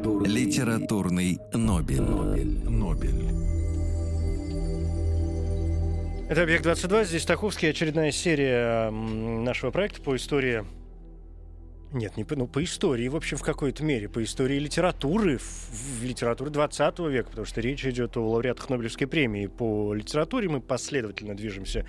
Литературный, Литературный Нобель. Нобель. Нобель. Это «Объект-22», здесь Стаховский, очередная серия нашего проекта по истории... Нет, не по, ну, по истории, в общем, в какой-то мере, по истории литературы, в, в литературе 20 века, потому что речь идет о лауреатах Нобелевской премии по литературе. Мы последовательно движемся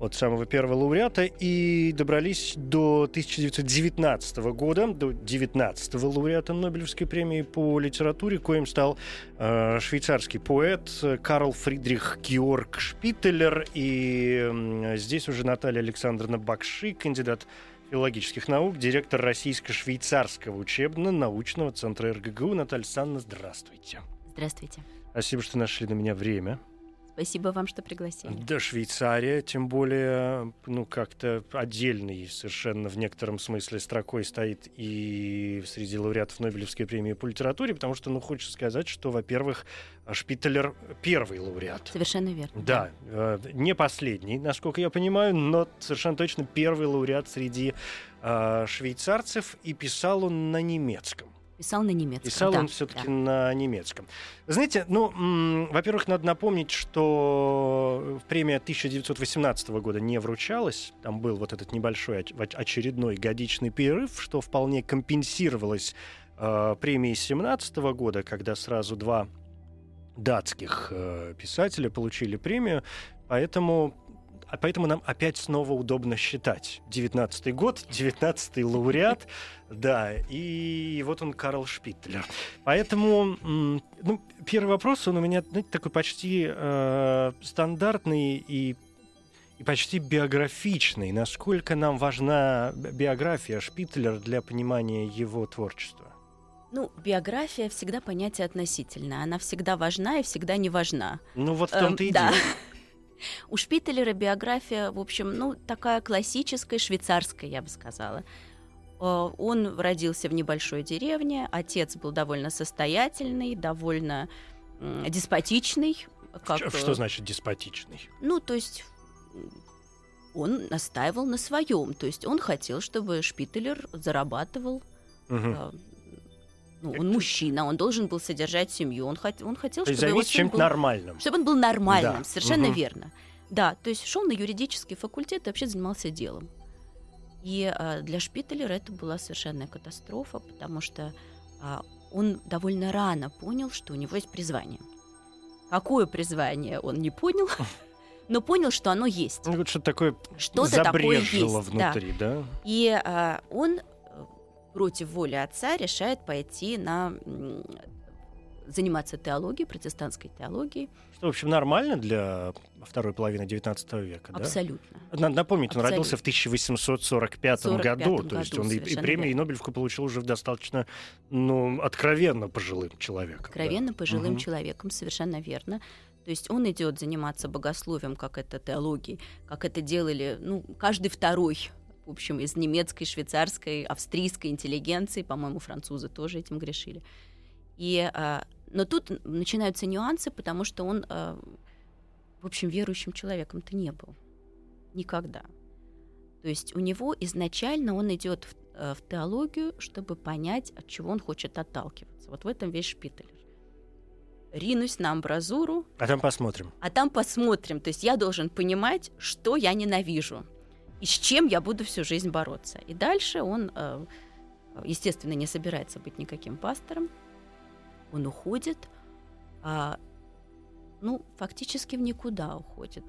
от самого первого лауреата и добрались до 1919 года, до 19 лауреата Нобелевской премии по литературе, коим стал э, швейцарский поэт Карл Фридрих Георг Шпителлер. И м, здесь уже Наталья Александровна Бакши, кандидат филологических наук, директор Российско-швейцарского учебно-научного центра РГГУ. Наталья Александровна, здравствуйте. Здравствуйте. Спасибо, что нашли на меня время. Спасибо вам, что пригласили. Да, Швейцария, тем более, ну, как-то отдельный совершенно в некотором смысле строкой стоит и среди лауреатов Нобелевской премии по литературе, потому что, ну, хочется сказать, что, во-первых, Шпителлер первый лауреат. Совершенно верно. Да, э, не последний, насколько я понимаю, но совершенно точно первый лауреат среди э, швейцарцев, и писал он на немецком. Писал на немецком. Писал да, он все-таки да. на немецком. Знаете, ну, во-первых, надо напомнить, что премия 1918 года не вручалась. Там был вот этот небольшой оч- оч- очередной годичный перерыв, что вполне компенсировалось э, премией 17 года, когда сразу два датских э, писателя получили премию. Поэтому а поэтому нам опять снова удобно считать. 19-й год, 19-й лауреат, да, и вот он Карл Шпитлер. Поэтому, ну, первый вопрос, он у меня, знаете, такой почти э, стандартный и и почти биографичный. Насколько нам важна би- биография Шпитлера для понимания его творчества? Ну, биография всегда понятие относительное. Она всегда важна и всегда не важна. Ну, вот в Эм, том-то и да. дело. У Шпителлера биография, в общем, ну, такая классическая, швейцарская, я бы сказала. Э, Он родился в небольшой деревне, отец был довольно состоятельный, довольно деспотичный. Как, Что, э, что значит деспотичный? Ну, то есть он настаивал на своем. То есть он хотел, чтобы Шпителлер зарабатывал. Мгм. Ну, он мужчина, он должен был содержать семью. Он, хот- он хотел, То чтобы его сын чем-то был нормальным. чтобы он был нормальным, Да. совершенно Мгм. верно. Да, то есть шел на юридический факультет и вообще занимался делом. И а, для Шпителлера это была совершенная катастрофа, потому что а, он довольно рано понял, что у него есть призвание. Какое призвание он не понял, но понял, что оно есть. Ну, вот что такое Что-то такое есть. да. внутри, да? И а, он против воли отца решает пойти на заниматься теологией, протестантской теологией. Что, в общем, нормально для второй половины 19 века, да? Абсолютно. Надо напомнить, он Абсолютно. родился в 1845 году, 45 то есть году, он и, и премию, и. Нобелевку получил уже достаточно, ну, откровенно пожилым человеком. да. откровенно пожилым Мгм. человеком, совершенно верно. То есть он идет заниматься богословием, как это теологией, как это делали, ну, каждый второй, в общем, из немецкой, швейцарской, австрийской интеллигенции, по-моему, французы тоже этим грешили. И, а, но тут начинаются нюансы, потому что он, а, в общем, верующим человеком-то не был никогда. То есть у него изначально он идет в, э, в теологию, чтобы понять, от чего он хочет отталкиваться. Вот в этом весь Шпителер. Ринусь на амбразуру, А там посмотрим. а там посмотрим. То есть я должен понимать, что я ненавижу и с чем я буду всю жизнь бороться. И дальше он, э, естественно, не собирается быть никаким пастором. Он уходит, а, ну, фактически в никуда уходит.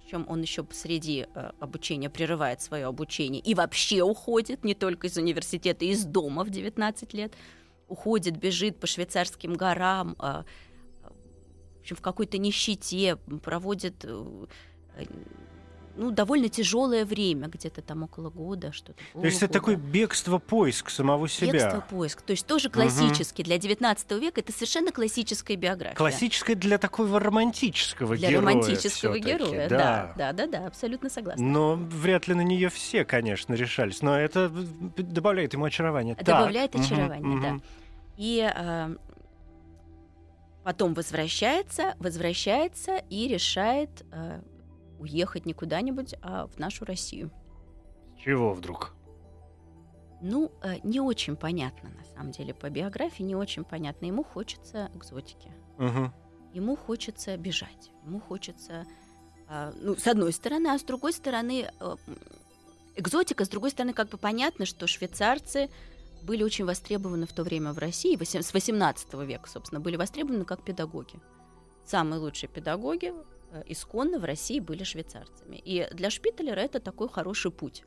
Причем он еще среди э, обучения прерывает свое обучение и вообще уходит, не только из университета, из дома в 19 лет. Уходит, бежит по швейцарским горам, э, в общем, в какой-то нищете, проводит ну, довольно тяжелое время, где-то там около года, что-то. То есть это такое бегство, поиск самого себя. Бегство, поиск. То есть тоже классический. Для 19 века это совершенно классическая биография. Классическая для такого романтического для героя. романтического всё-таки, героя, да. да, да, да, абсолютно согласна. Но вряд ли на нее все, конечно, решались. Но это добавляет ему очарование. Так, Добавляет мгм, очарование, да. мгм. И а, потом возвращается, возвращается и решает а, уехать не куда-нибудь, а в нашу Россию. Чего вдруг? Ну, э, не очень понятно, на самом деле, по биографии, не очень понятно. Ему хочется экзотики. Мгм. Ему хочется бежать. Ему хочется, а, ну, с одной стороны, а с другой стороны, э, экзотика, с другой стороны, как бы понятно, что швейцарцы были очень востребованы в то время в России, с 18 века, собственно, были востребованы как педагоги. Самые лучшие педагоги исконно в России были швейцарцами. И для Шпиталера это такой хороший путь.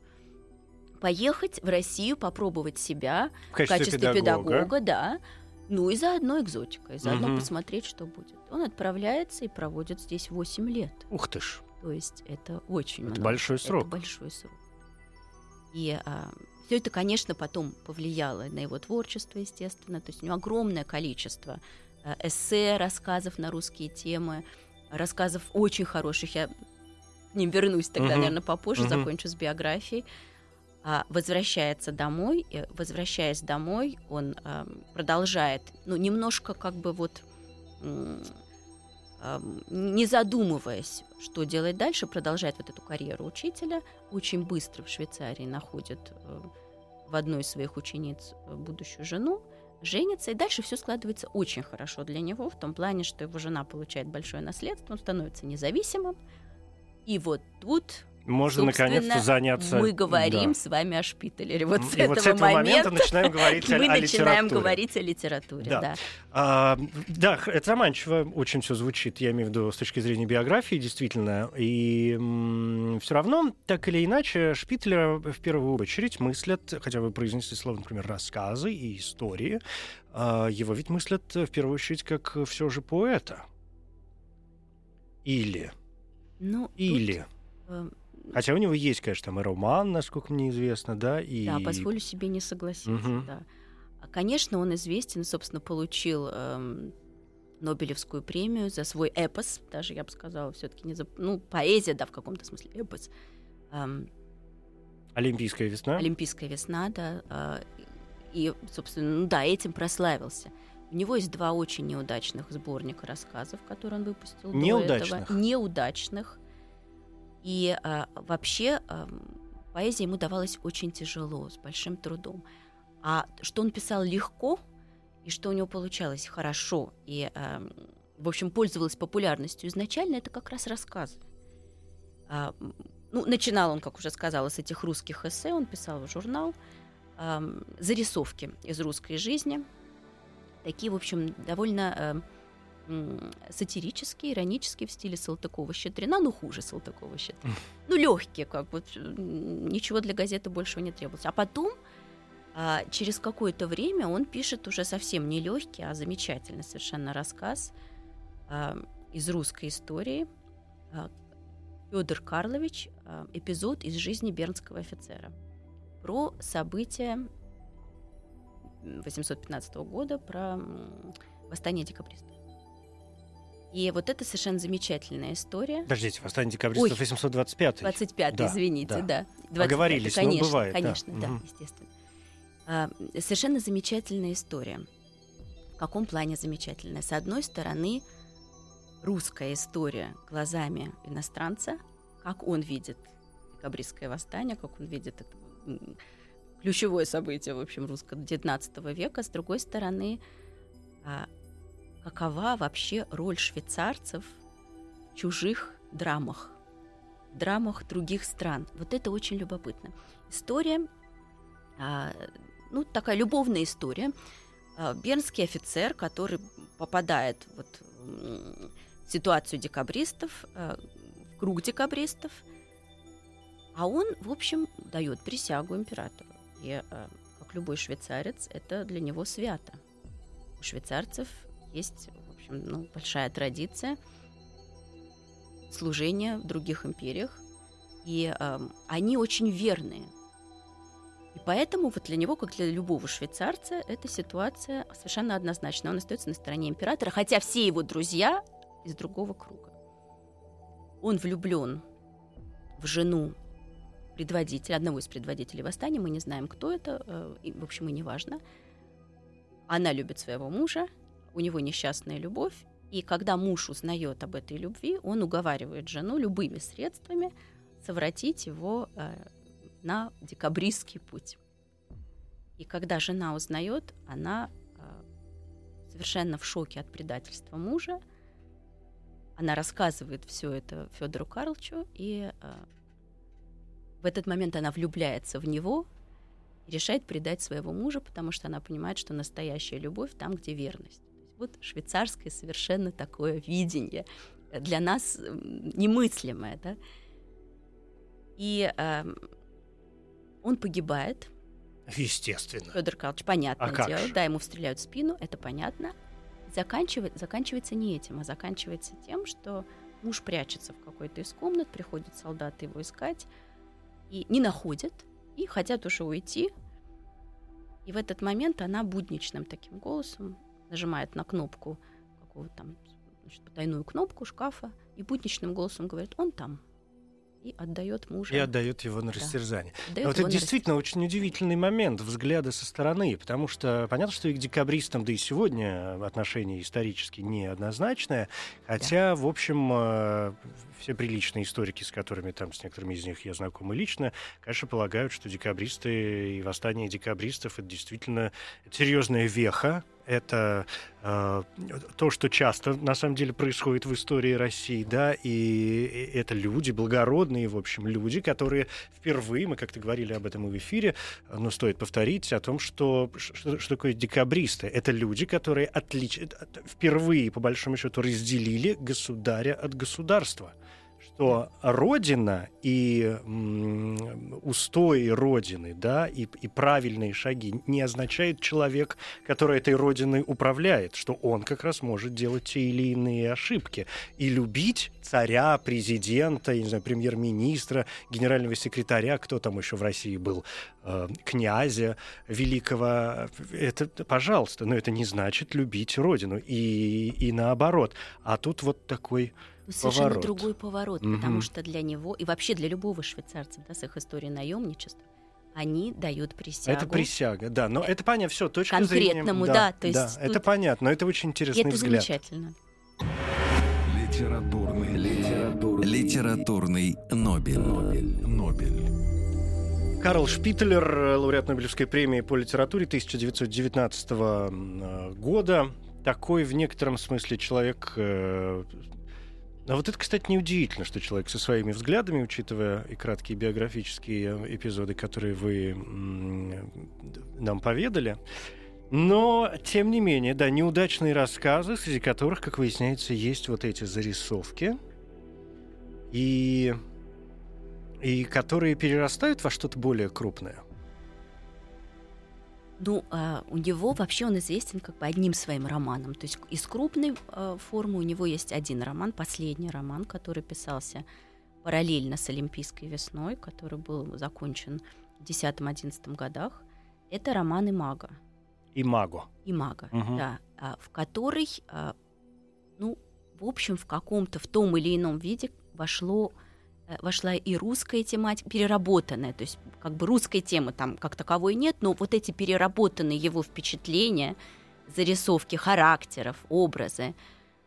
Поехать в Россию, попробовать себя В в качестве, качестве педагога. педагога, да. Ну и заодно экзотика, и заодно Мгм. посмотреть, что будет. Он отправляется и проводит здесь 8 лет. Ух ты ж. То есть это очень Это много. большой срок. Это большой срок. И все это, конечно, потом повлияло на его творчество, естественно. То есть у него огромное количество э, эссе, рассказов на русские темы, рассказов очень хороших. Я к ним вернусь тогда, Мгм. наверное, попозже, Мгм. закончу с биографией. А, возвращается домой, и, возвращаясь домой, он а, продолжает, ну, немножко как бы вот не задумываясь, что делать дальше, продолжает вот эту карьеру учителя. Очень быстро в Швейцарии находит э, в одной из своих учениц э, будущую жену, женится, и дальше все складывается очень хорошо для него, в том плане, что его жена получает большое наследство, он становится независимым. И вот тут Можно наконец-то заняться... мы говорим Да. с вами о Шпиталере. Вот с И этого, вот с этого момента момента начинаем говорить о, мы начинаем говорить о литературе, Да. да. А, да, это романчиво очень все звучит, я имею в виду с точки зрения биографии, действительно. И все равно, так или иначе, Шпитлера в первую очередь мыслят, хотя вы произнесли слово, например, рассказы и истории, а, его ведь мыслят в первую очередь как все же поэта. Или, Ну, тут, или. э, Хотя у него есть, конечно, там и роман, насколько мне известно, да, и... Да, позволю себе не согласиться. Мгм. Да. А, Конечно, он известен, собственно, получил эм, Нобелевскую премию за свой эпос, даже я бы сказала, все-таки не за, ну поэзия, да, в каком-то смысле эпос. Эм, Олимпийская весна. Олимпийская весна, да, а, и, собственно, ну да, этим прославился. У него есть два очень неудачных сборника рассказов, которые он выпустил до Неудачных? этого. Неудачных. И а, вообще ам, поэзия ему давалась очень тяжело, с большим трудом. А что он писал легко, и что у него получалось хорошо, и, ам, в общем, пользовалась популярностью изначально, это как раз рассказы. А, ну, начинал он, как уже сказала, с этих русских эссе, он писал в журнал, ам, зарисовки из русской жизни, такие, в общем, довольно м, сатирические, иронические в стиле Салтыкова-Щедрина, ну, хуже Салтыкова-Щедрина. Ну, легкие, как бы, ничего для газеты большего не требовалось. А потом, а, через какое-то время, он пишет уже совсем не легкий, а замечательный совершенно рассказ а, из русской истории. Федор Карлович, а, эпизод из жизни бернского офицера про события 815 года, про восстание декабристов. И вот это совершенно замечательная история. Подождите, восстание декабристов Ой. 825 25 Да, извините, да. да. 25-й, Оговорились, конечно, бывает, да. Конечно, да, Мгм. естественно. А, совершенно замечательная история. В каком плане замечательная? С одной стороны, русская история глазами иностранца, как он видит декабристское восстание, как он видит это ключевое событие, в общем, русского 19 века. С другой стороны, а, какова вообще роль швейцарцев в чужих драмах, драмах других стран. Вот это очень любопытно. История, а, ну, такая любовная история. А, Бернский офицер, который попадает вот, в ситуацию декабристов, а, в круг декабристов, а он, в общем, дает присягу императору. И, как любой швейцарец, это для него свято. У швейцарцев есть, в общем, ну, большая традиция служения в других империях. И э, они очень верные. И поэтому вот для него, как для любого швейцарца, эта ситуация совершенно однозначна. Он остается на стороне императора, хотя все его друзья из другого круга. Он влюблен в жену предводителя, одного из предводителей восстания, мы не знаем, кто это, э, и, в общем, и не важно. Она любит своего мужа, у него несчастная любовь, и когда муж узнает об этой любви, он уговаривает жену любыми средствами совратить его э, на декабристский путь. И когда жена узнает, она э, совершенно в шоке от предательства мужа. Она рассказывает все это Федору Карловичу, и э, в этот момент она влюбляется в него решает предать своего мужа, потому что она понимает, что настоящая любовь там, где верность. Вот швейцарское совершенно такое видение для нас немыслимое, да. И э, он погибает. Естественно. Федор Карлович, понятное А как дело, же? да, ему стреляют в спину, это понятно. Заканчивает, заканчивается не этим, а заканчивается тем, что муж прячется в какой-то из комнат, приходят солдаты его искать, и не находят, и хотят уже уйти. И в этот момент она будничным таким голосом нажимает на кнопку какого-то там значит, потайную кнопку шкафа и будничным голосом говорит, он там. И отдает мужа. И отдает его на Да. растерзание. отдает вот это действительно очень удивительный момент взгляда со стороны, потому что понятно, что и к декабристам, да и сегодня отношение исторически неоднозначное, хотя, в общем, э, все приличные историки, с которыми там, с некоторыми из них я знаком и лично, конечно, полагают, что декабристы и восстание декабристов — это действительно серьезная веха, это э, то, что часто на самом деле происходит в истории России, да, и это люди, благородные, в общем, люди, которые впервые, мы как-то говорили об этом и в эфире, но стоит повторить о том, что, что, что такое декабристы. Это люди, которые отлич... впервые, по большому счету, разделили государя от государства что Родина и устои Родины, да, и, и правильные шаги не означает человек, который этой Родиной управляет, что он как раз может делать те или иные ошибки. И любить царя, президента, я не знаю, премьер-министра, генерального секретаря, кто там еще в России был, э, князя великого, это, пожалуйста, но это не значит любить Родину. И, и наоборот. А тут вот такой Совершенно поворот. другой поворот, Мгм. потому что для него и вообще для любого швейцарца да, с их историей наемничества они дают присягу. Это присяга, да. Но это понятно, все, точка Конкретному, зрения. да, то есть да, тут- это понятно, но это очень интересный это взгляд. замечательно. Литературный, литературный, Литературный Нобель. Нобель. Нобель. Карл Шпитлер, э, лауреат Нобелевской премии по литературе 1919 э, года. Такой в некотором смысле человек... А вот это, кстати, неудивительно, что человек со своими взглядами, учитывая и краткие биографические э, эпизоды, которые вы нам поведали. Но, тем не менее, да, неудачные рассказы, среди которых, как выясняется, есть вот эти зарисовки. И и которые перерастают во что-то более крупное. Ну, а, у него вообще он известен как бы одним своим романом. То есть из крупной а, формы у него есть один роман, последний роман, который писался параллельно с Олимпийской весной, который был закончен в 10-11 годах. Это роман «Имага». И Маго. «Имага», Мгм. да, а, в который, а, ну, в общем, в каком-то, в том или ином виде вошло вошла и русская тематика, переработанная, то есть как бы русской темы там как таковой нет, но вот эти переработанные его впечатления, зарисовки характеров, образы,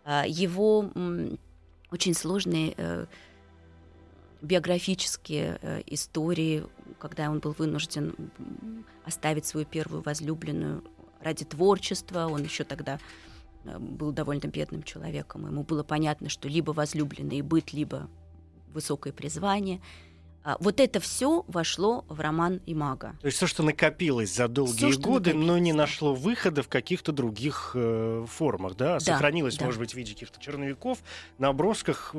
э, его очень сложные э, биографические э, истории, когда он был вынужден оставить свою первую возлюбленную ради творчества, он еще тогда э, был довольно бедным человеком, ему было понятно, что либо возлюбленный и быт, либо высокое призвание. А, Вот это все вошло в роман Имага. То есть все, что накопилось за долгие что годы, но не да. нашло выхода в каких-то других э, формах, да? Сохранилось, да. может быть, в виде каких-то черновиков, набросках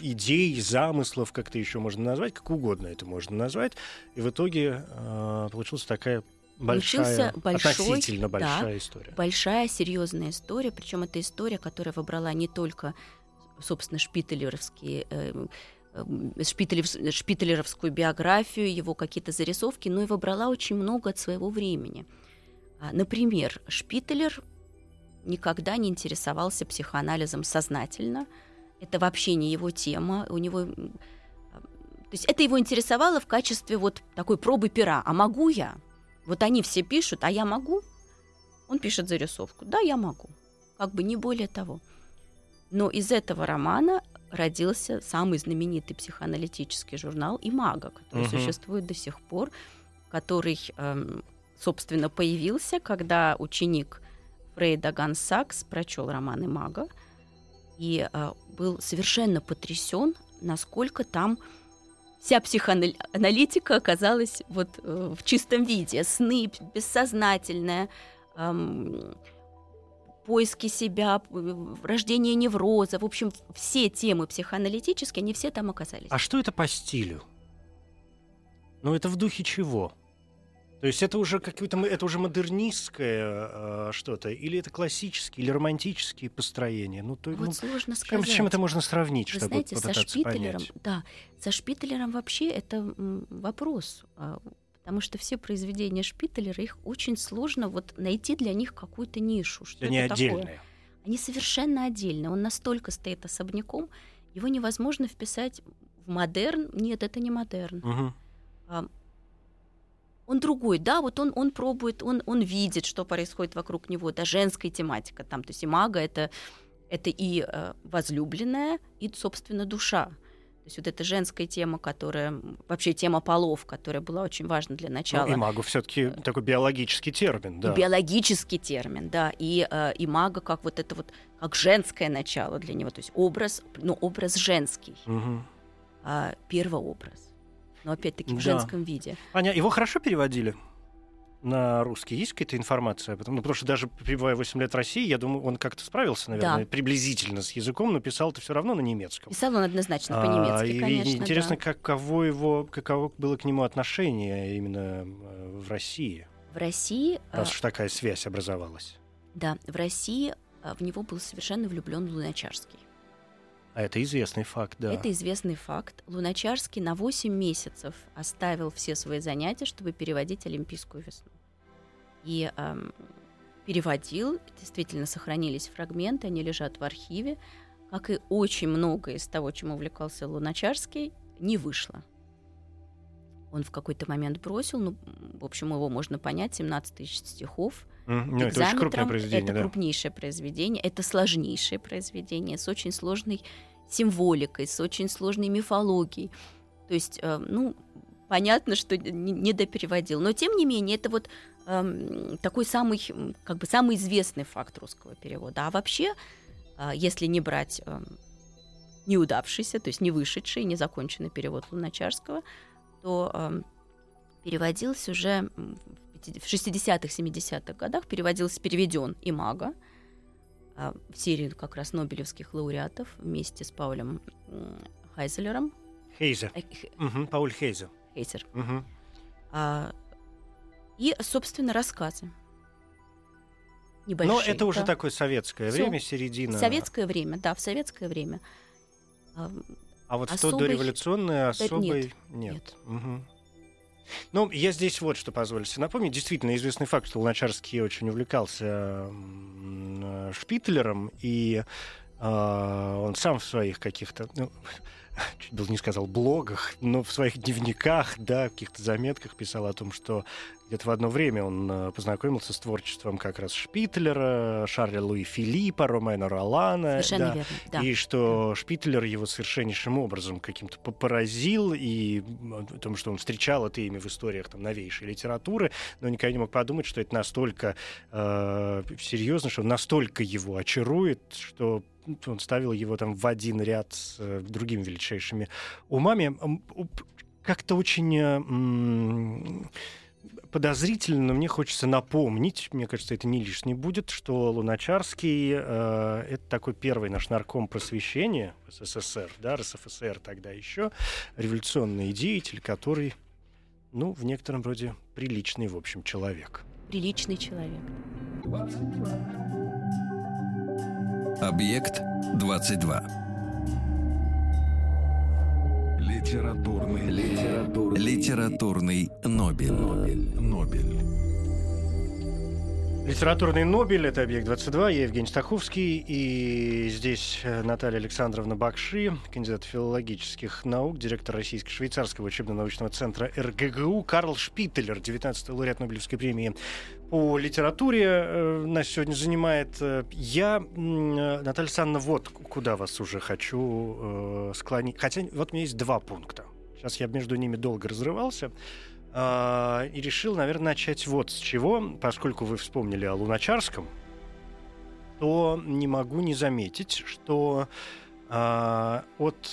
идей, замыслов, как-то еще можно назвать, как угодно это можно назвать. И в итоге э, получилась такая большая, большой, относительно да, большая история. Большая, серьезная история, причем это история, которая выбрала не только, собственно, шпителеровские э, эм, шпителеровскую биографию, его какие-то зарисовки, но и выбрала очень много от своего времени. А, Например, Шпителер никогда не интересовался психоанализом сознательно. Это вообще не его тема. У него... То есть это его интересовало в качестве вот такой пробы пера. А могу я? Вот они все пишут, а я могу? Он пишет зарисовку. Да, я могу. Как бы не более того. Но из этого романа родился самый знаменитый психоаналитический журнал «Имага», который Мгм. существует до сих пор, который, эм, собственно, появился, когда ученик Фрейда Ганс Сакс прочел роман «Имага» и э, был совершенно потрясен, насколько там вся психоаналитика оказалась вот э, в чистом виде. Сны, бессознательное, эм, поиски себя, рождение невроза. В общем, все темы психоаналитические, они все там оказались. А что это по стилю? Ну, это в духе чего? То есть это уже какое-то это уже модернистское э, что-то, или это классические, или романтические построения? Ну, то, вот ну, сложно с чем, сказать. с чем это можно сравнить, Вы чтобы знаете, со Шпителером, понять? да, со Шпителером вообще это вопрос, а, потому что все произведения Шпителера их очень сложно вот найти для них какую-то нишу. Что Они это такое. отдельные. Они совершенно отдельные. Он настолько стоит особняком, его невозможно вписать в модерн. Нет, это не модерн. Мгм. А, Он другой, да, вот он, он пробует, он, он видит, что происходит вокруг него, да, женская тематика там, то есть и мага это, это и э, возлюбленная, и, собственно, душа. То есть вот эта женская тема, которая, вообще тема полов, которая была очень важна для начала. Ну, имагу все-таки такой биологический термин, да. И биологический термин, да, и, э, и мага как вот это вот, как женское начало для него, то есть образ, ну, образ женский, Мгм. а, первообраз, но опять-таки в Да. женском виде. Аня, его хорошо переводили на русский? Есть какая-то информация об этом? Ну, потому что даже пребывая 8 лет в России, я думаю, он как-то справился, наверное, Да. приблизительно с языком, но писал это все равно на немецком. Писал он однозначно А, по-немецки, и- и конечно, интересно, да. каково его, каково было к нему отношение именно э, в России, В России, а, раз уж такая связь образовалась. да, в России а, в него был совершенно влюблен Луначарский. А это известный факт, да. Это известный факт. Луначарский на 8 месяцев оставил все свои занятия, чтобы переводить «Олимпийскую весну». И ам, переводил, действительно сохранились фрагменты, они лежат в архиве. Как и очень многое из того, чем увлекался Луначарский, не вышло. Он в какой-то момент бросил, ну, в общем, его можно понять, 17 тысяч стихов, Ну, это очень крупное произведение, Это да. крупнейшее произведение, это сложнейшее произведение с очень сложной символикой, с очень сложной мифологией. То есть, э, ну, понятно, что не, допереводил. Но, тем не менее, это вот эм, такой самый, как бы, самый известный факт русского перевода. А вообще, э, если не брать эм, неудавшийся, то есть не вышедший, не законченный перевод Луначарского, то эм, переводился уже м, в 50 в 60-х, 70-х годах, переводился, переведен и Мага, а, в серию как раз Нобелевских лауреатов вместе с Паулем Хайзелером, Хейзе. э, Х- Мгм, Пауль Хейзе. Хейзер, Мгм. а, и, собственно, рассказы. Но Небольшие, это уже да. такое советское Всё. время, середина. Советское время, да, в советское время. А, А вот в то дореволюционное особой нет. нет. Мгм. Ну, я здесь вот что позволю себе напомнить. Действительно, известный факт, что Луначарский очень увлекался э, Шпитлером, и э, он сам в своих каких-то, ну, чуть было не сказал блогах, но в своих дневниках, да, каких-то заметках писал о том, что где-то в одно время он э, познакомился с творчеством как раз Шпитлера, Шарля Луи Филиппа, Ромена Ролана. Совершенно да. верно, да. И что Шпитлер его совершеннейшим образом каким-то по- поразил, и о том, что он встречал это имя в историях там, новейшей литературы, но никогда не мог подумать, что это настолько э, серьезно, что настолько его очарует, что он ставил его там в один ряд с э, другими величайшими умами. Как-то очень э, подозрительно, но мне хочется напомнить, мне кажется, это не лишний будет, что Луначарский э, это такой первый наш нарком просвещения в СССР, да, РСФСР тогда еще, революционный деятель, который, ну, в некотором роде приличный, в общем, человек. Приличный человек. Объект 22. Литературный, литературный, Литературный Нобель. Нобель. Нобель. Литературный Нобель — это «Объект-22», я Евгений Стаховский, и здесь э, Наталья Александровна Бакши, кандидат филологических наук, директор Российско-швейцарского учебно-научного центра РГГУ, Карл Шпителер, 19-й лауреат Нобелевской премии по литературе э, нас сегодня занимает. Э, Я, э, Наталья Александровна, вот куда вас уже хочу склонить. Хотя вот у меня есть два пункта. Сейчас я между ними долго разрывался. А, и решил, наверное, начать вот с чего. Поскольку вы вспомнили о Луначарском, то не могу не заметить, что а, от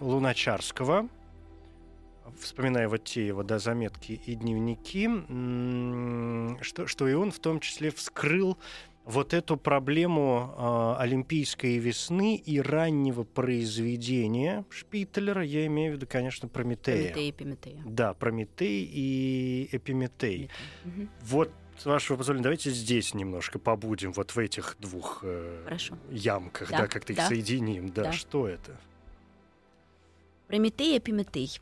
Луначарского, вспоминая вот те его да, заметки и дневники, что, что и он в том числе вскрыл вот эту проблему а, Олимпийской весны и раннего произведения Шпитлера, я имею в виду, конечно, Прометея. Прометей и Эпиметея. Да, Прометей и Эпиметей. Мгм. Вот, с вашего позволения, давайте здесь немножко побудем, вот в этих двух э, Хорошо. ямках, да, Да, как-то их да. соединим. Да, Да. что это? Прометей и Эпиметей.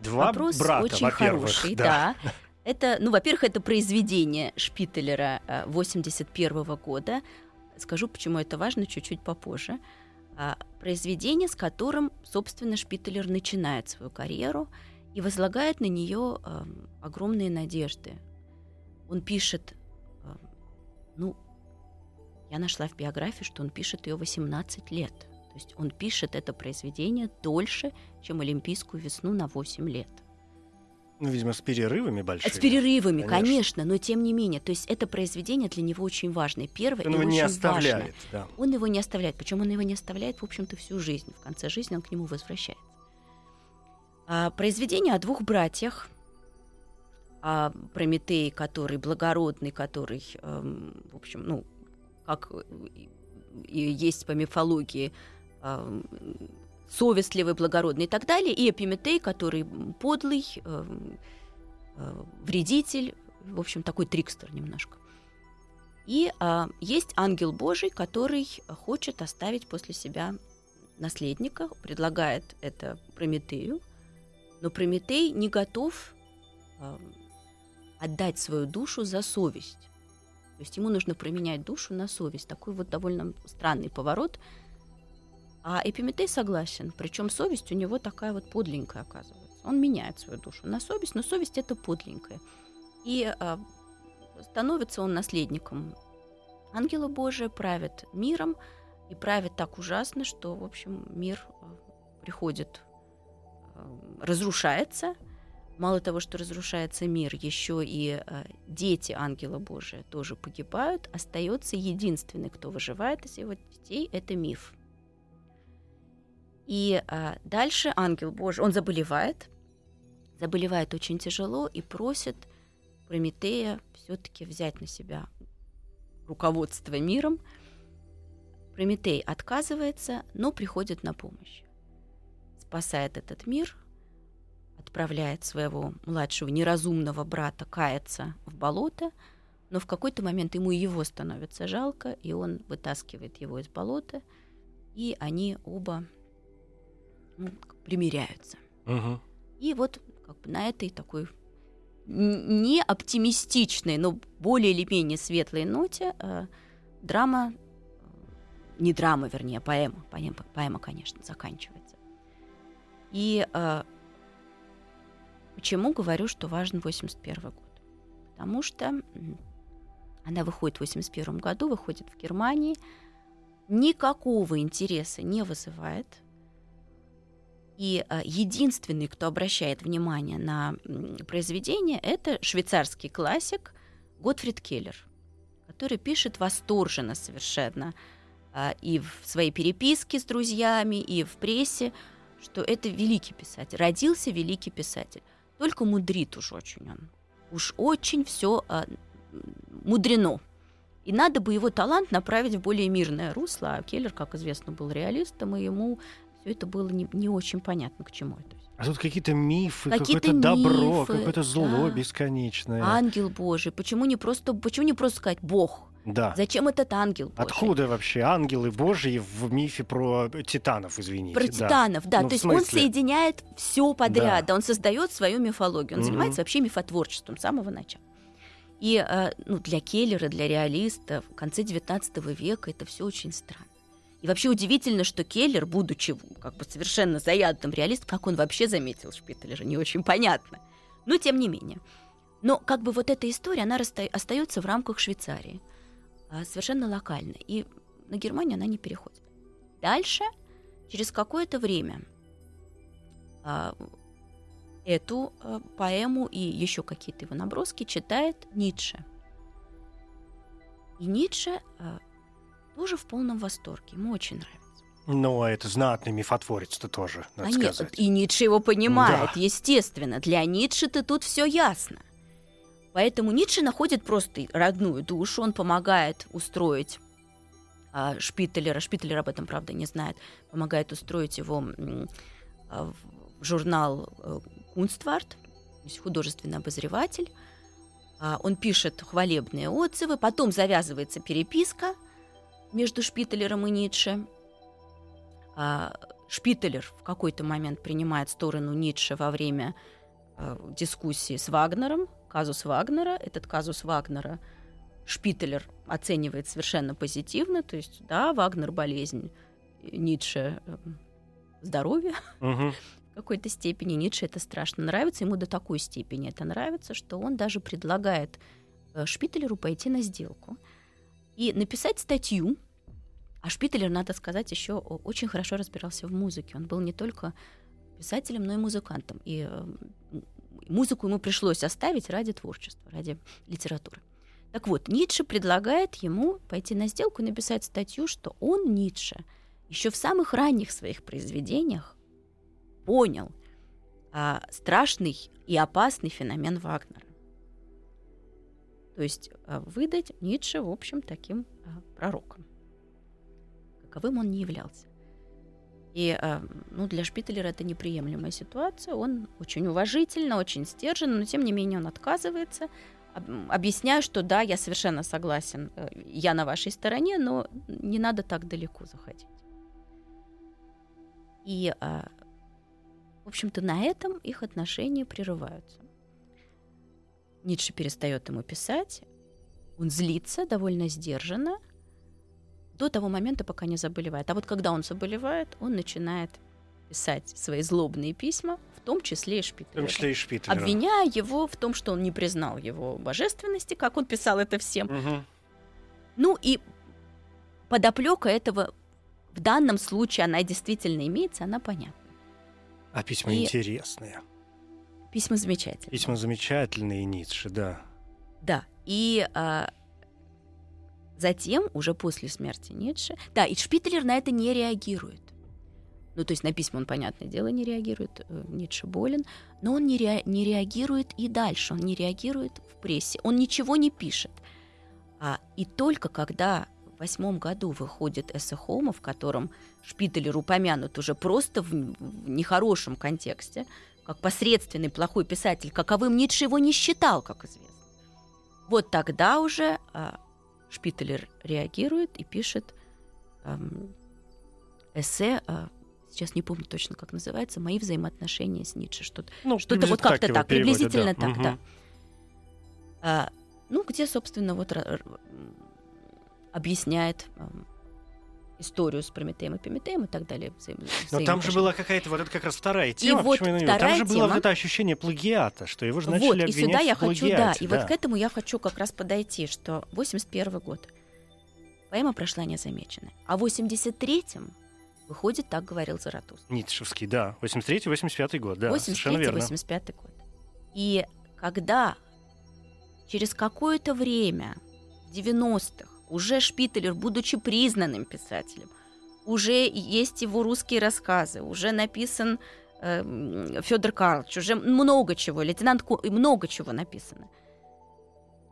Два Вопрос брата, очень хороший, да. Это, ну, во-первых, это произведение Шпителера 81 года. Скажу, почему это важно чуть-чуть попозже. А, Произведение, с которым, собственно, Шпителер начинает свою карьеру и возлагает на нее эм, огромные надежды. Он пишет, эм, ну, я нашла в биографии, что он пишет ее 18 лет. То есть он пишет это произведение дольше, чем Олимпийскую весну на 8 лет. Ну, видимо, с перерывами большими. С перерывами, конечно. конечно. но тем не менее. То есть это произведение для него очень важное. Первое Он его не оставляет, важное. да. Он его не оставляет. Причем он его не оставляет, в общем-то, всю жизнь. В конце жизни он к нему возвращается. А, произведение о двух братьях. О Прометее, который благородный, который, эм, в общем, ну, как и есть по мифологии, совестливый, благородный и так далее, и Эпиметей, который подлый, вредитель, в общем, такой трикстер немножко. И а, есть ангел Божий, который хочет оставить после себя наследника, предлагает это Прометею, но Прометей не готов отдать свою душу за совесть. То есть ему нужно променять душу на совесть. Такой вот довольно странный поворот. А Эпиметей согласен. Причем совесть у него такая вот подленькая, оказывается. Он меняет свою душу на совесть, но совесть это подленькая. И а, становится он наследником ангела Божия, правит миром и правит так ужасно, что, в общем, мир а, приходит, а, разрушается. Мало того, что разрушается мир, еще и а, дети ангела Божия тоже погибают. Остается единственный, кто выживает из его детей, это миф. И а, дальше ангел Божий, он заболевает, заболевает очень тяжело и просит Прометея все-таки взять на себя руководство миром. Прометей отказывается, но приходит на помощь. Спасает этот мир, отправляет своего младшего неразумного брата каяться в болото, но в какой-то момент ему его становится жалко, и он вытаскивает его из болота, и они оба ну, примиряются. Мгм. И вот как бы на этой такой не оптимистичной, но более или менее светлой ноте э, драма, э, не драма, вернее, а поэма, поэма, поэма, конечно, заканчивается. И э, почему говорю, что важен 81 год? Потому что она выходит в 81 году, выходит в Германии, никакого интереса не вызывает, и а, единственный, кто обращает внимание на произведение, это швейцарский классик Готфрид Келлер, который пишет восторженно совершенно а, и в своей переписке с друзьями, и в прессе, что это великий писатель, родился великий писатель. Только мудрит уж очень он. Уж очень все мудрено. И надо бы его талант направить в более мирное русло. А Келлер, как известно, был реалистом, и ему все это было не, не очень понятно, к чему это. А тут какие-то мифы, Какие-то какое-то добро, мифы, какое-то зло да. бесконечное. Ангел Божий. Почему не просто, почему не просто сказать Бог? Да. Зачем этот ангел Божий? Откуда вообще ангелы божьи в мифе про титанов, извините? Про да. титанов, да. Ну, То есть он соединяет все подряд, Да. он создает свою мифологию, он Мгм. занимается вообще мифотворчеством с самого начала. И э, ну, для Келлера, для реалиста в конце XIX века это все очень странно. И вообще удивительно, что Келлер, будучи как бы совершенно заядлым реалистом, как он вообще заметил Шпиттелера, не очень понятно. Но тем не менее. Но как бы вот эта история, она остается в рамках Швейцарии, а, совершенно локально. И на Германию она не переходит. Дальше, через какое-то время, а, эту а, поэму и еще какие-то его наброски читает Ницше. И Ницше тоже в полном восторге. Ему очень нравится. Но это знатный мифотворец-то тоже, надо А нет, сказать. и Ницше его понимает, Да. естественно. Для Ницше-то тут все ясно. Поэтому Ницше находит просто родную душу, он помогает устроить а, Шпиттелера, Шпиттелер об этом, правда, не знает, помогает устроить его а, в журнал э, Кунстварт, то есть художественный обозреватель. А, Он пишет хвалебные отзывы, потом завязывается переписка между Шпиттелером и Ницше. А, Шпиттелер в какой-то момент принимает сторону Ницше во время э, дискуссии с Вагнером, казус Вагнера. Этот казус Вагнера Шпиттелер оценивает совершенно позитивно, то есть, да, Вагнер болезнь, Ницше э, здоровье Мгм. в какой-то степени. Ницше это страшно нравится, ему до такой степени это нравится, что он даже предлагает э, Шпиттелеру пойти на сделку и написать статью. А Шпиттелер, надо сказать, еще о- очень хорошо разбирался в музыке. Он был не только писателем, но и музыкантом. И э, музыку ему пришлось оставить ради творчества, ради литературы. Так вот, Ницше предлагает ему пойти на сделку и написать статью, что он, Ницше, еще в самых ранних своих произведениях понял а, страшный и опасный феномен Вагнера. То есть а, выдать Ницше, в общем, таким а, пророком. Каковым он не являлся. И а, ну, для Шпиттелера это неприемлемая ситуация. Он очень уважительно, очень стерженно, но тем не менее он отказывается, об- объясняя, что да, я совершенно согласен, э, я на вашей стороне, но не надо так далеко заходить. И, в общем-то, на этом их отношения прерываются. Ницше перестает ему писать, он злится довольно сдержанно до того момента, пока не заболевает. А вот когда он заболевает, он начинает писать свои злобные письма, в том числе и В том числе и Шпиттелера. обвиняя его в том, что он не признал его божественности, как он писал это всем. Мгм. Ну и подоплека этого в данном случае она действительно имеется, она понятна. А письма И- интересные. Письма замечательные. Письма замечательные Ницше, да. Да. И а, затем, уже после смерти Ницше, да, и Шпиттелер на это не реагирует. Ну, то есть на письма он, понятное дело, не реагирует, э, Ницше болен, но он не, ре- не реагирует и дальше, он не реагирует в прессе, он ничего не пишет. А, и только когда в восьмом году выходит эссе Хома, в котором Шпиттелер упомянут уже просто в, в нехорошем контексте, как посредственный плохой писатель, каковым Ницше его не считал, как известно. Вот тогда уже а, Шпиттелер реагирует и пишет ам, эссе, а, сейчас не помню точно, как называется, «Мои взаимоотношения с Ницше». Что-то Ну, что-то вот как-то так, приблизительно так, Мгм. да. А, ну, где, собственно, вот объясняет историю с Прометеем и Пиметеем и так далее. взаим- Но там же была какая-то вот это как раз вторая тема. вот почему я на неё- Там вторая же было вот тема- это ощущение плагиата, что его же начали Вот, и обвинять сюда я в хочу, да, плагиате, и вот к этому я хочу как раз подойти, что 81 год. Поэма прошла незамеченной. А в 83-м выходит «Так говорил Заратустра». Ницшевский, да. 83-85 год, да, совершенно верно. 83-85 год. И когда через какое-то время, в 90-х, уже Шпиттелер, будучи признанным писателем, уже есть его русские рассказы, уже написан Федор Карлович, уже много чего, лейтенант и много чего написано.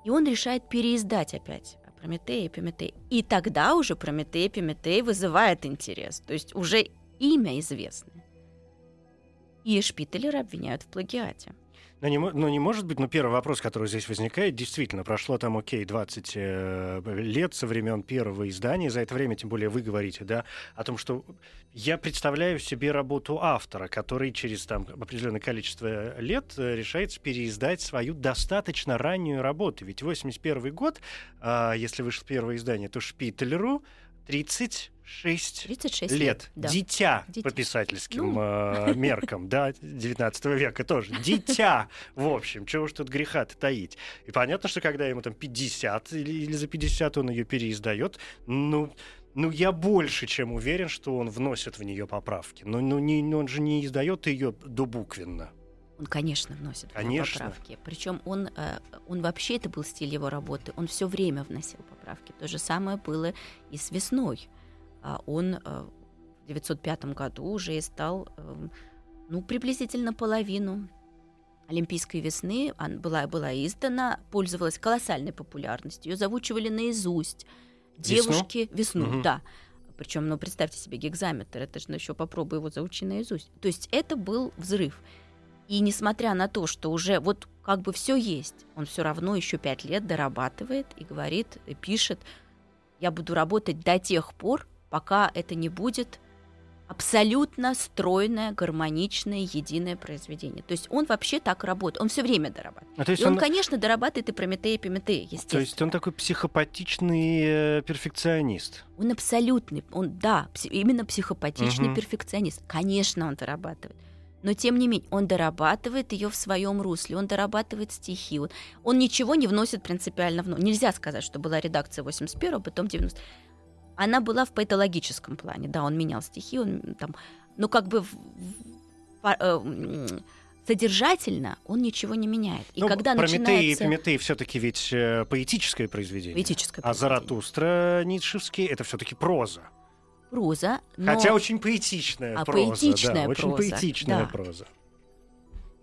И он решает переиздать опять Прометей и Эпиметей. И тогда уже Прометей и Эпиметей вызывает интерес. То есть уже имя известно. И Шпиттелера обвиняют в плагиате. Но не, но не может быть, но первый вопрос, который здесь возникает, действительно, прошло там, окей, 20 э, лет со времен первого издания, за это время, тем более вы говорите, да, о том, что я представляю себе работу автора, который через там определенное количество лет э, решается переиздать свою достаточно раннюю работу. Ведь 81 год, а, если вышло первое издание, то Шпитлеру 36 36 лет. лет. да. Дитя, Дитя. по писательским Ну. э, меркам, да, 19 века тоже. Дитя, в общем, чего уж тут греха-то таить. И понятно, что когда ему там 50 или, или за 50 он ее переиздает, ну, ну, я больше чем уверен, что он вносит в нее поправки. Но ну, не, ну, он же не издает ее добуквенно. Он, конечно, вносит Конечно. поправки. Причем он, э, он вообще, это был стиль его работы, он все время вносил поправки. То же самое было и с весной. А Он э, в 1905 году уже стал, ну, приблизительно половину Олимпийской весны она была, была издана, пользовалась колоссальной популярностью. Ее завучивали наизусть. Весну? Девушки весну, Мгм. да. Причем, ну, представьте себе гигзаметр, это же ну, еще попробуй его заучи наизусть. То есть это был взрыв. И несмотря на то, что уже вот как бы все есть, он все равно еще пять лет дорабатывает и говорит, и пишет, я буду работать до тех пор, пока это не будет абсолютно стройное, гармоничное, единое произведение. То есть он вообще так работает, он все время дорабатывает. А, то есть и он, он- конечно, дорабатывает и Прометея, и Прометея, То естественно. есть он такой психопатичный э, перфекционист. Он абсолютный, он, да, пси- именно психопатичный Мгм. перфекционист. Конечно, он дорабатывает. Но тем не менее, он дорабатывает ее в своем русле, он дорабатывает стихи. Он, он ничего не вносит принципиально в Нельзя сказать, что была редакция 81 потом 90 Она была в поэтологическом плане. Да, он менял стихи, он там. Но как бы в- в- э, содержательно он ничего не меняет. И Ну, когда Прометей и начинается Прометей все-таки ведь э, поэтическое произведение. поэтическое А произведение. Заратустра Ницшевский это все-таки проза. проза, но... Хотя очень поэтичная А, проза. поэтичная да, очень проза, поэтичная да. проза.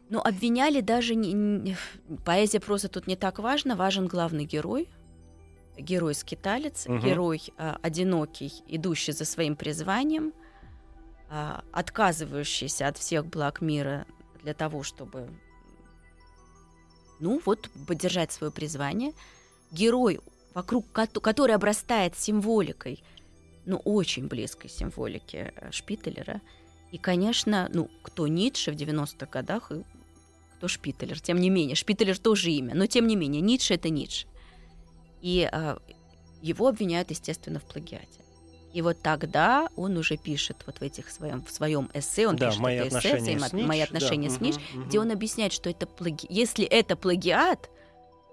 Ну, обвиняли даже... Не, не- поэзия, проза тут не так важно. Важен главный герой. Герой-скиталец, Мгм. герой а, одинокий, идущий за своим призванием, а, отказывающийся от всех благ мира для того, чтобы, ну, вот, поддержать свое призвание. Герой, вокруг кото- который обрастает символикой, ну, очень близкой символике э, Шпителера. И, конечно, ну, кто Ницше в 90-х годах, кто Шпителер. Тем не менее, Шпителер тоже имя, но тем не менее, Ницше — это Ницше. И а, его обвиняют, естественно, в плагиате. И вот тогда он уже пишет вот в этих своем, в своем эссе, он да, пишет мои это отношения с Ницше. «Мои да, отношения с мгм, Ницше», мгм. где он объясняет, что это плаги... если это плагиат,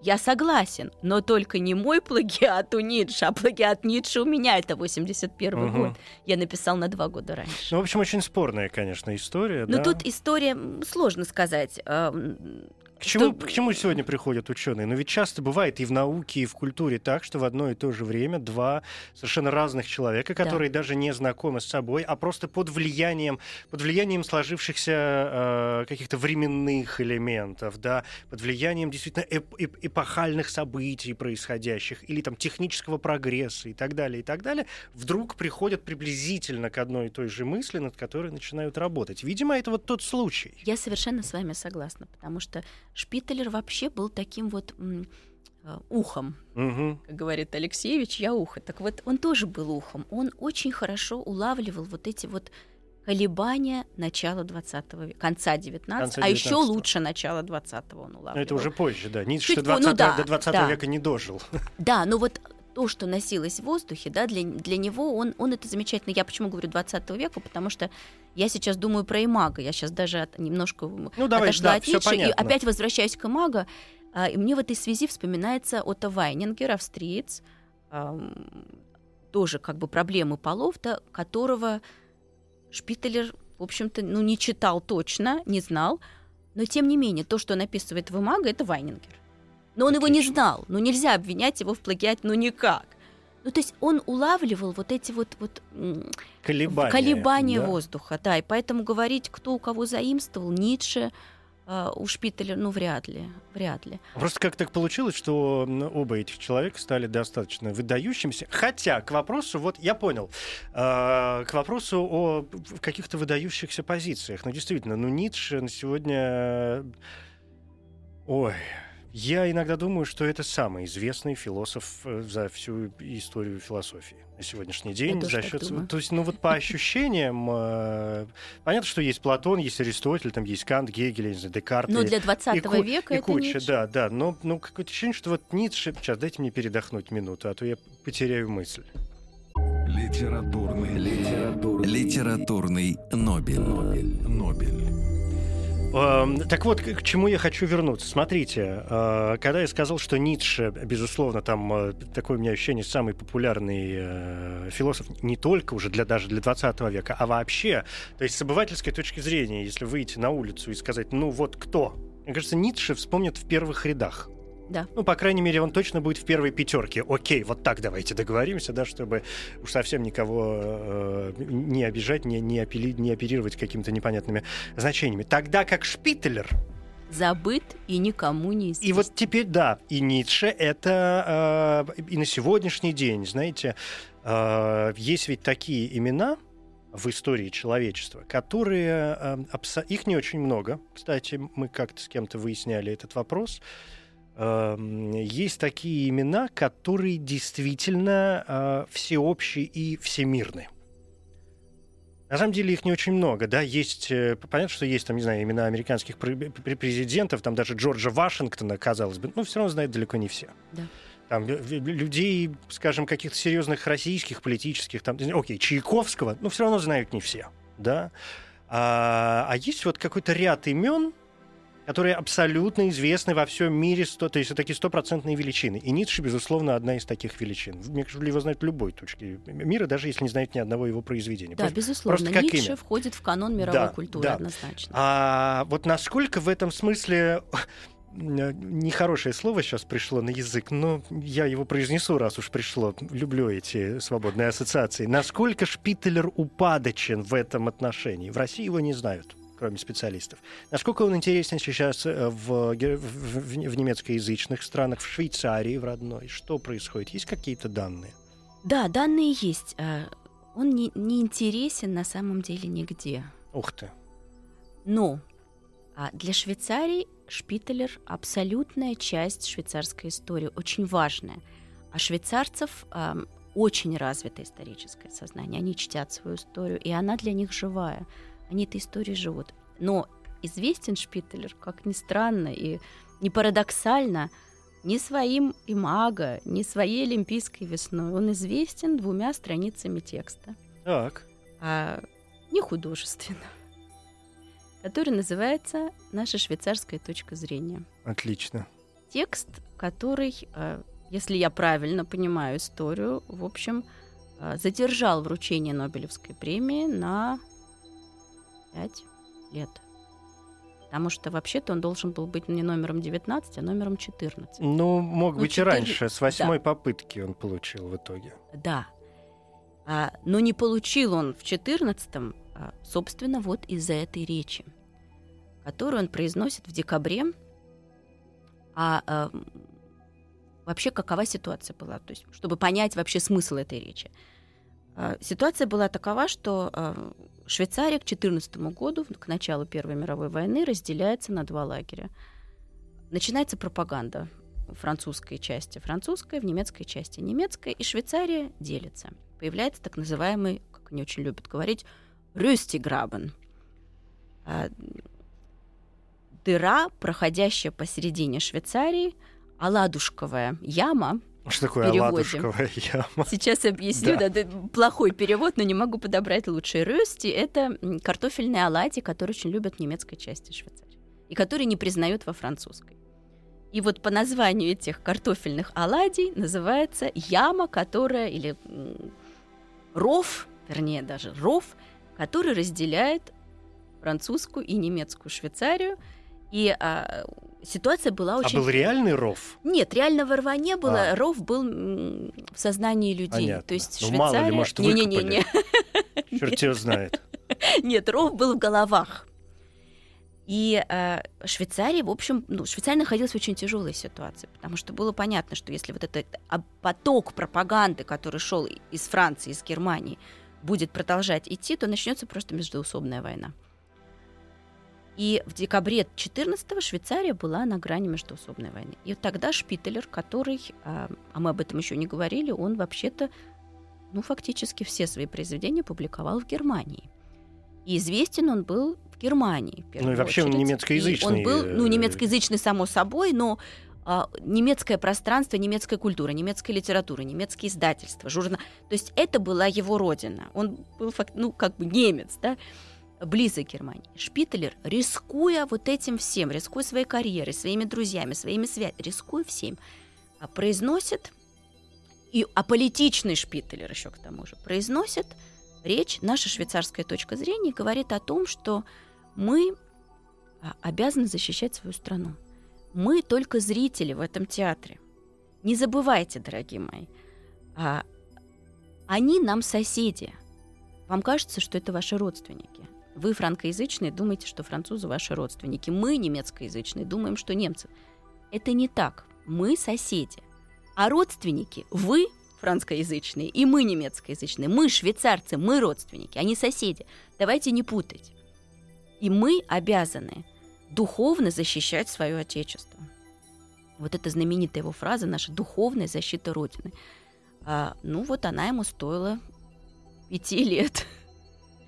я согласен, но только не мой плагиат у Ницше, а плагиат Ницше у меня, это 81 Мгм. год. Я написал на два года раньше. Ну, в общем, очень спорная, конечно, история. Но да. тут история, сложно сказать. К чему, к чему сегодня приходят ученые? Но ведь часто бывает и в науке, и в культуре так, что в одно и то же время два совершенно разных человека, Да. которые даже не знакомы с собой, а просто под влиянием, под влиянием сложившихся э, каких-то временных элементов, да, под влиянием действительно эп- эп- эпохальных событий происходящих, или там технического прогресса и так далее, и так далее, вдруг приходят приблизительно к одной и той же мысли, над которой начинают работать. Видимо, это вот тот случай. Я совершенно с вами согласна, потому что Шпителер вообще был таким вот э, ухом, Мгм. как говорит Алексеевич, я ухо. Так вот, он тоже был ухом. Он очень хорошо улавливал вот эти вот колебания начала 20 века, конца 19 Конца а еще 19-го. лучше начала 20-го он Но улавливал. это уже позже, да. Ницше Чуть до по- ну 20, да, до 20 да. века не дожил. Да, но вот то, что носилось в воздухе, да, для, для него он, он это замечательно. Я почему говорю 20 века, потому что я сейчас думаю про Имага. Я сейчас даже от- немножко Ну, давай, отошла да, от Ницше и опять возвращаюсь к Имага. А, и мне в этой связи вспоминается Отто Вайнингер, австриец, ам, тоже как бы проблемы полов, да, которого Шпителер, в общем-то, ну, не читал точно, не знал, но тем не менее, то, что он описывает в Имага, это Вайнингер. Но он его не знал, ну нельзя обвинять его в плагиате, ну никак. Ну, то есть он улавливал вот эти вот, вот Колебания. колебания да. воздуха, да, и поэтому говорить, кто у кого заимствовал, Ницше, а, у Шпителя, ну, вряд ли, вряд ли. Просто как так получилось, что оба этих человека стали достаточно выдающимися. Хотя, к вопросу, вот я понял, э, к вопросу о каких-то выдающихся позициях. Ну, действительно, ну, Ницше на сегодня Ой, я иногда думаю, что это самый известный философ э, за всю историю философии на сегодняшний день. тоже за счет, думаю. то есть, ну вот по ощущениям, э, понятно, что есть Платон, есть Аристотель, там есть Кант, Гегель, я не знаю, Декарт. Но и- для 20 и ку- века и это куча, Ницше. да, да. Но ну, какое-то ощущение, что вот Ницше... Сейчас, дайте мне передохнуть минуту, а то я потеряю мысль. Литературный, литературный, Литературный Нобель. Нобель, Нобель. Эм, Так вот, к чему я хочу вернуться. Смотрите, э, когда я сказал, что Ницше, безусловно, там э, такое у меня ощущение, самый популярный э, философ не только уже для, даже для 20 века, а вообще, то есть с обывательской точки зрения, если выйти на улицу и сказать, ну вот кто? Мне кажется, Ницше вспомнят в первых рядах. Да. Ну, по крайней мере, он точно будет в первой пятерке. Окей, вот так давайте договоримся, да, чтобы уж совсем никого э, не обижать, не, не, апелли- не оперировать какими-то непонятными значениями. Тогда как Шпителер, Забыт и никому не известен. и вот теперь, да, и Ницше это э, и на сегодняшний день, знаете, э, есть ведь такие имена в истории человечества, которые э, абсо- их не очень много. Кстати, мы как-то с кем-то выясняли этот вопрос. Эм, Есть такие имена, которые действительно э, всеобщие и всемирны. На самом деле их не очень много, да, есть, э, понятно, что есть там, не знаю, имена американских пр- пр- президентов, там даже Джорджа Вашингтона, казалось бы, но все равно знают далеко не все. Да. Там лю- лю- людей, скажем, каких-то серьезных российских, политических, там, окей, Чайковского, но все равно знают не все, да. А, а есть вот какой-то ряд имен, которые абсолютно известны во всем мире, сто, то есть это такие стопроцентные величины. И Ницше, безусловно, одна из таких величин. Мне кажется, его знают в любой точке мира, даже если не знают ни одного его произведения. Да, Просто- безусловно. просто Ницше имя. входит в канон мировой Да, культуры да. однозначно. А вот насколько в этом смысле нехорошее слово сейчас пришло на язык, но я его произнесу, раз уж пришло. Люблю эти свободные ассоциации. Насколько Шпителер упадочен в этом отношении? В России его не знают кроме специалистов. Насколько он интересен сейчас э, в, в, в- немецкоязычных странах, в Швейцарии, в родной? Что происходит? Есть какие-то данные? Да, данные есть. А, Он не, не интересен на самом деле нигде. Ух ты. Но а, для Швейцарии Шпителер абсолютная часть швейцарской истории, очень важная. А швейцарцев ам, очень развито историческое сознание. Они чтят свою историю, и она для них живая. Они этой историей живут. Но известен Шпителер, как ни странно и не парадоксально, ни своим имаго, ни своей олимпийской весной. Он известен двумя страницами текста Так. а не художественно, который называется «Наша швейцарская точка зрения». Отлично. Текст, который, э, если я правильно понимаю историю, в общем, э, задержал вручение Нобелевской премии на 5 лет. Потому что вообще-то он должен был быть не номером 19, а номером 14. Ну, мог Ну, быть и четыре- раньше. С восьмой попытки он получил в итоге. Да. А, но не получил он в 14-м, а, собственно, вот из-за этой речи, которую он произносит в декабре. А, а, вообще какова ситуация была? То есть, чтобы понять вообще смысл этой речи. А, ситуация была такова, что а, Швейцария к 14 году, к началу Первой мировой войны, разделяется на два лагеря. Начинается пропаганда французской части французская, в немецкой части немецкая, и Швейцария делится. Появляется так называемый, как они очень любят говорить, Рюстиграбен. А, Дыра, проходящая посередине Швейцарии, оладушковая яма. Что такое переводе. оладушковая яма? Сейчас объясню, Да. да. плохой перевод, но не могу подобрать лучший. Рюсти — это картофельные оладьи, которые очень любят в немецкой части Швейцарии и которые не признают во французской. И вот по названию этих картофельных оладий называется яма, которая, или ров, вернее даже ров, который разделяет французскую и немецкую Швейцарию. И а, ситуация была А очень... был реальный ров? Нет, реального рва не было. А. Ров был в сознании людей. Понятно. То есть Ну, Швейцария... мало ли, может, Не-не-не-не. Черт его знает. Нет, ров был в головах. И э, Швейцария, в общем, ну, Швейцария находилась в очень тяжелой ситуации, потому что было понятно, что если вот этот а, поток пропаганды, который шел из Франции, из Германии, будет продолжать идти, то начнется просто междоусобная война. И в декабре 14-го Швейцария была на грани междуусобной войны. И тогда Шпителер, который, а, а мы об этом еще не говорили, он вообще-то, ну, фактически все свои произведения публиковал в Германии. И известен он был в Германии. В ну и вообще очередь. он немецкоязычный. И он был, ну, э, немецкоязычный, само собой, но а, немецкое пространство, немецкая культура, немецкая литература, немецкие издательства, журнал. То есть это была его родина. Он был, ну, как бы немец, да близок к Германии. Шпителер, рискуя вот этим всем, рискуя своей карьерой, своими друзьями, своими связями, рискуя всем, а, произносит, и аполитичный Шпителер еще к тому же, произносит речь, наша швейцарская точка зрения говорит о том, что мы а, обязаны защищать свою страну. Мы только зрители в этом театре. Не забывайте, дорогие мои, а, они нам соседи. Вам кажется, что это ваши родственники. Вы франкоязычные, думаете, что французы ваши родственники. Мы, немецкоязычные, думаем, что немцы. Это не так. Мы соседи. А родственники, вы франкоязычные, и мы немецкоязычные. Мы швейцарцы, мы родственники, они соседи. Давайте не путать. И мы обязаны духовно защищать свое отечество. Вот эта знаменитая его фраза, наша духовная защита Родины. А, ну вот она ему стоила пяти лет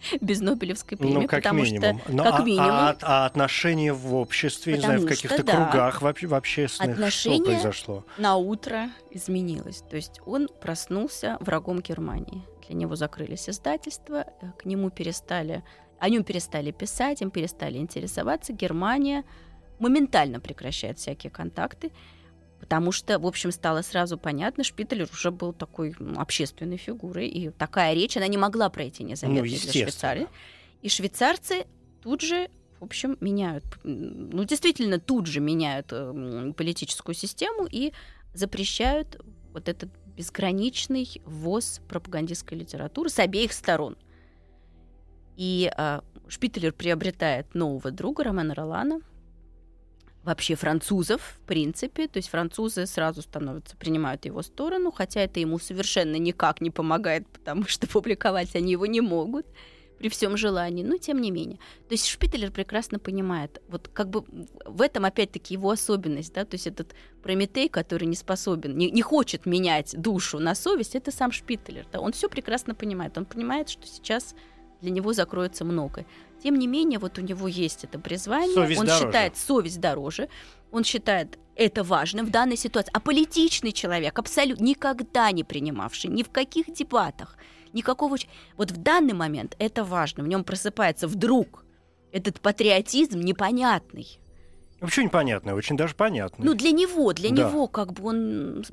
без Нобелевской премии, ну, как потому минимум. что Но, как а, минимум. А, а отношения в обществе, не знаю, в каких-то да. кругах в, в общественных, Отношения что произошло? на утро изменилось. То есть он проснулся врагом Германии. Для него закрылись издательства, э, к нему перестали, о нем перестали писать, им перестали интересоваться. Германия моментально прекращает всякие контакты. Потому что, в общем, стало сразу понятно, Шпителер уже был такой ну, общественной фигурой, и такая речь, она не могла пройти незаметно Ну, для. Швейцарии. И швейцарцы тут же, в общем, меняют, ну, действительно, тут же меняют э, политическую систему и запрещают вот этот безграничный ввоз пропагандистской литературы с обеих сторон. И а, Шпителер приобретает нового друга Романа Ролана, вообще французов, в принципе. То есть французы сразу становятся, принимают его сторону, хотя это ему совершенно никак не помогает, потому что публиковать они его не могут при всем желании, но тем не менее. То есть Шпителер прекрасно понимает, вот как бы в этом опять-таки его особенность, да, то есть этот Прометей, который не способен, не, не хочет менять душу на совесть, это сам Шпителер, да, он все прекрасно понимает, он понимает, что сейчас для него закроется многое. Тем не менее, вот у него есть это призвание, Совесть он дороже. считает совесть дороже, он считает это важным в данной ситуации. А политичный человек, абсолютно никогда не принимавший ни в каких дебатах, никакого... Вот в данный момент это важно. В нем просыпается вдруг этот патриотизм непонятный. Вообще непонятно, очень даже понятно. Ну, для него, для Да. него как бы он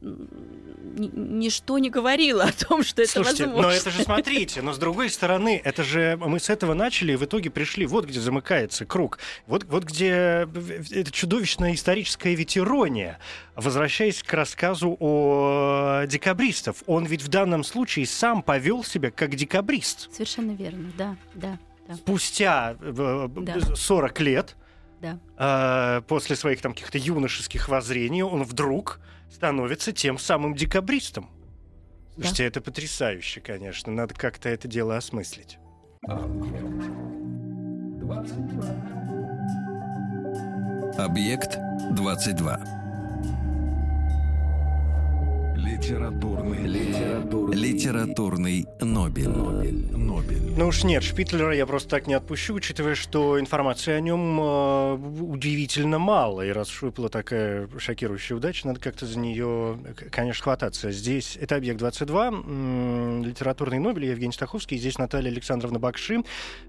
ничто не говорило о том, что это Слушайте, возможно. но это же смотрите, но с другой стороны, это же мы с этого начали и в итоге пришли. Вот где замыкается круг. Вот, вот где это чудовищная историческая ведь ирония. Возвращаясь к рассказу о декабристов, он ведь в данном случае сам повел себя как декабрист. Совершенно верно, да, да, да, Спустя э, Да. 40 лет да. э, после своих там каких-то юношеских воззрений он вдруг становится тем самым декабристом. Слушайте, это потрясающе, конечно. Надо как-то это дело осмыслить. Объект 22. Литературный, литературный, Литературный Нобель. Нобель, Нобель. Ну уж нет, Шпитлера я просто так не отпущу, учитывая, что информации о нем э, удивительно мало. И раз уж выпала такая шокирующая удача, надо как-то за нее, конечно, хвататься. Здесь это объект 22, м, литературный Нобель, я Евгений Стаховский, здесь Наталья Александровна Бакши,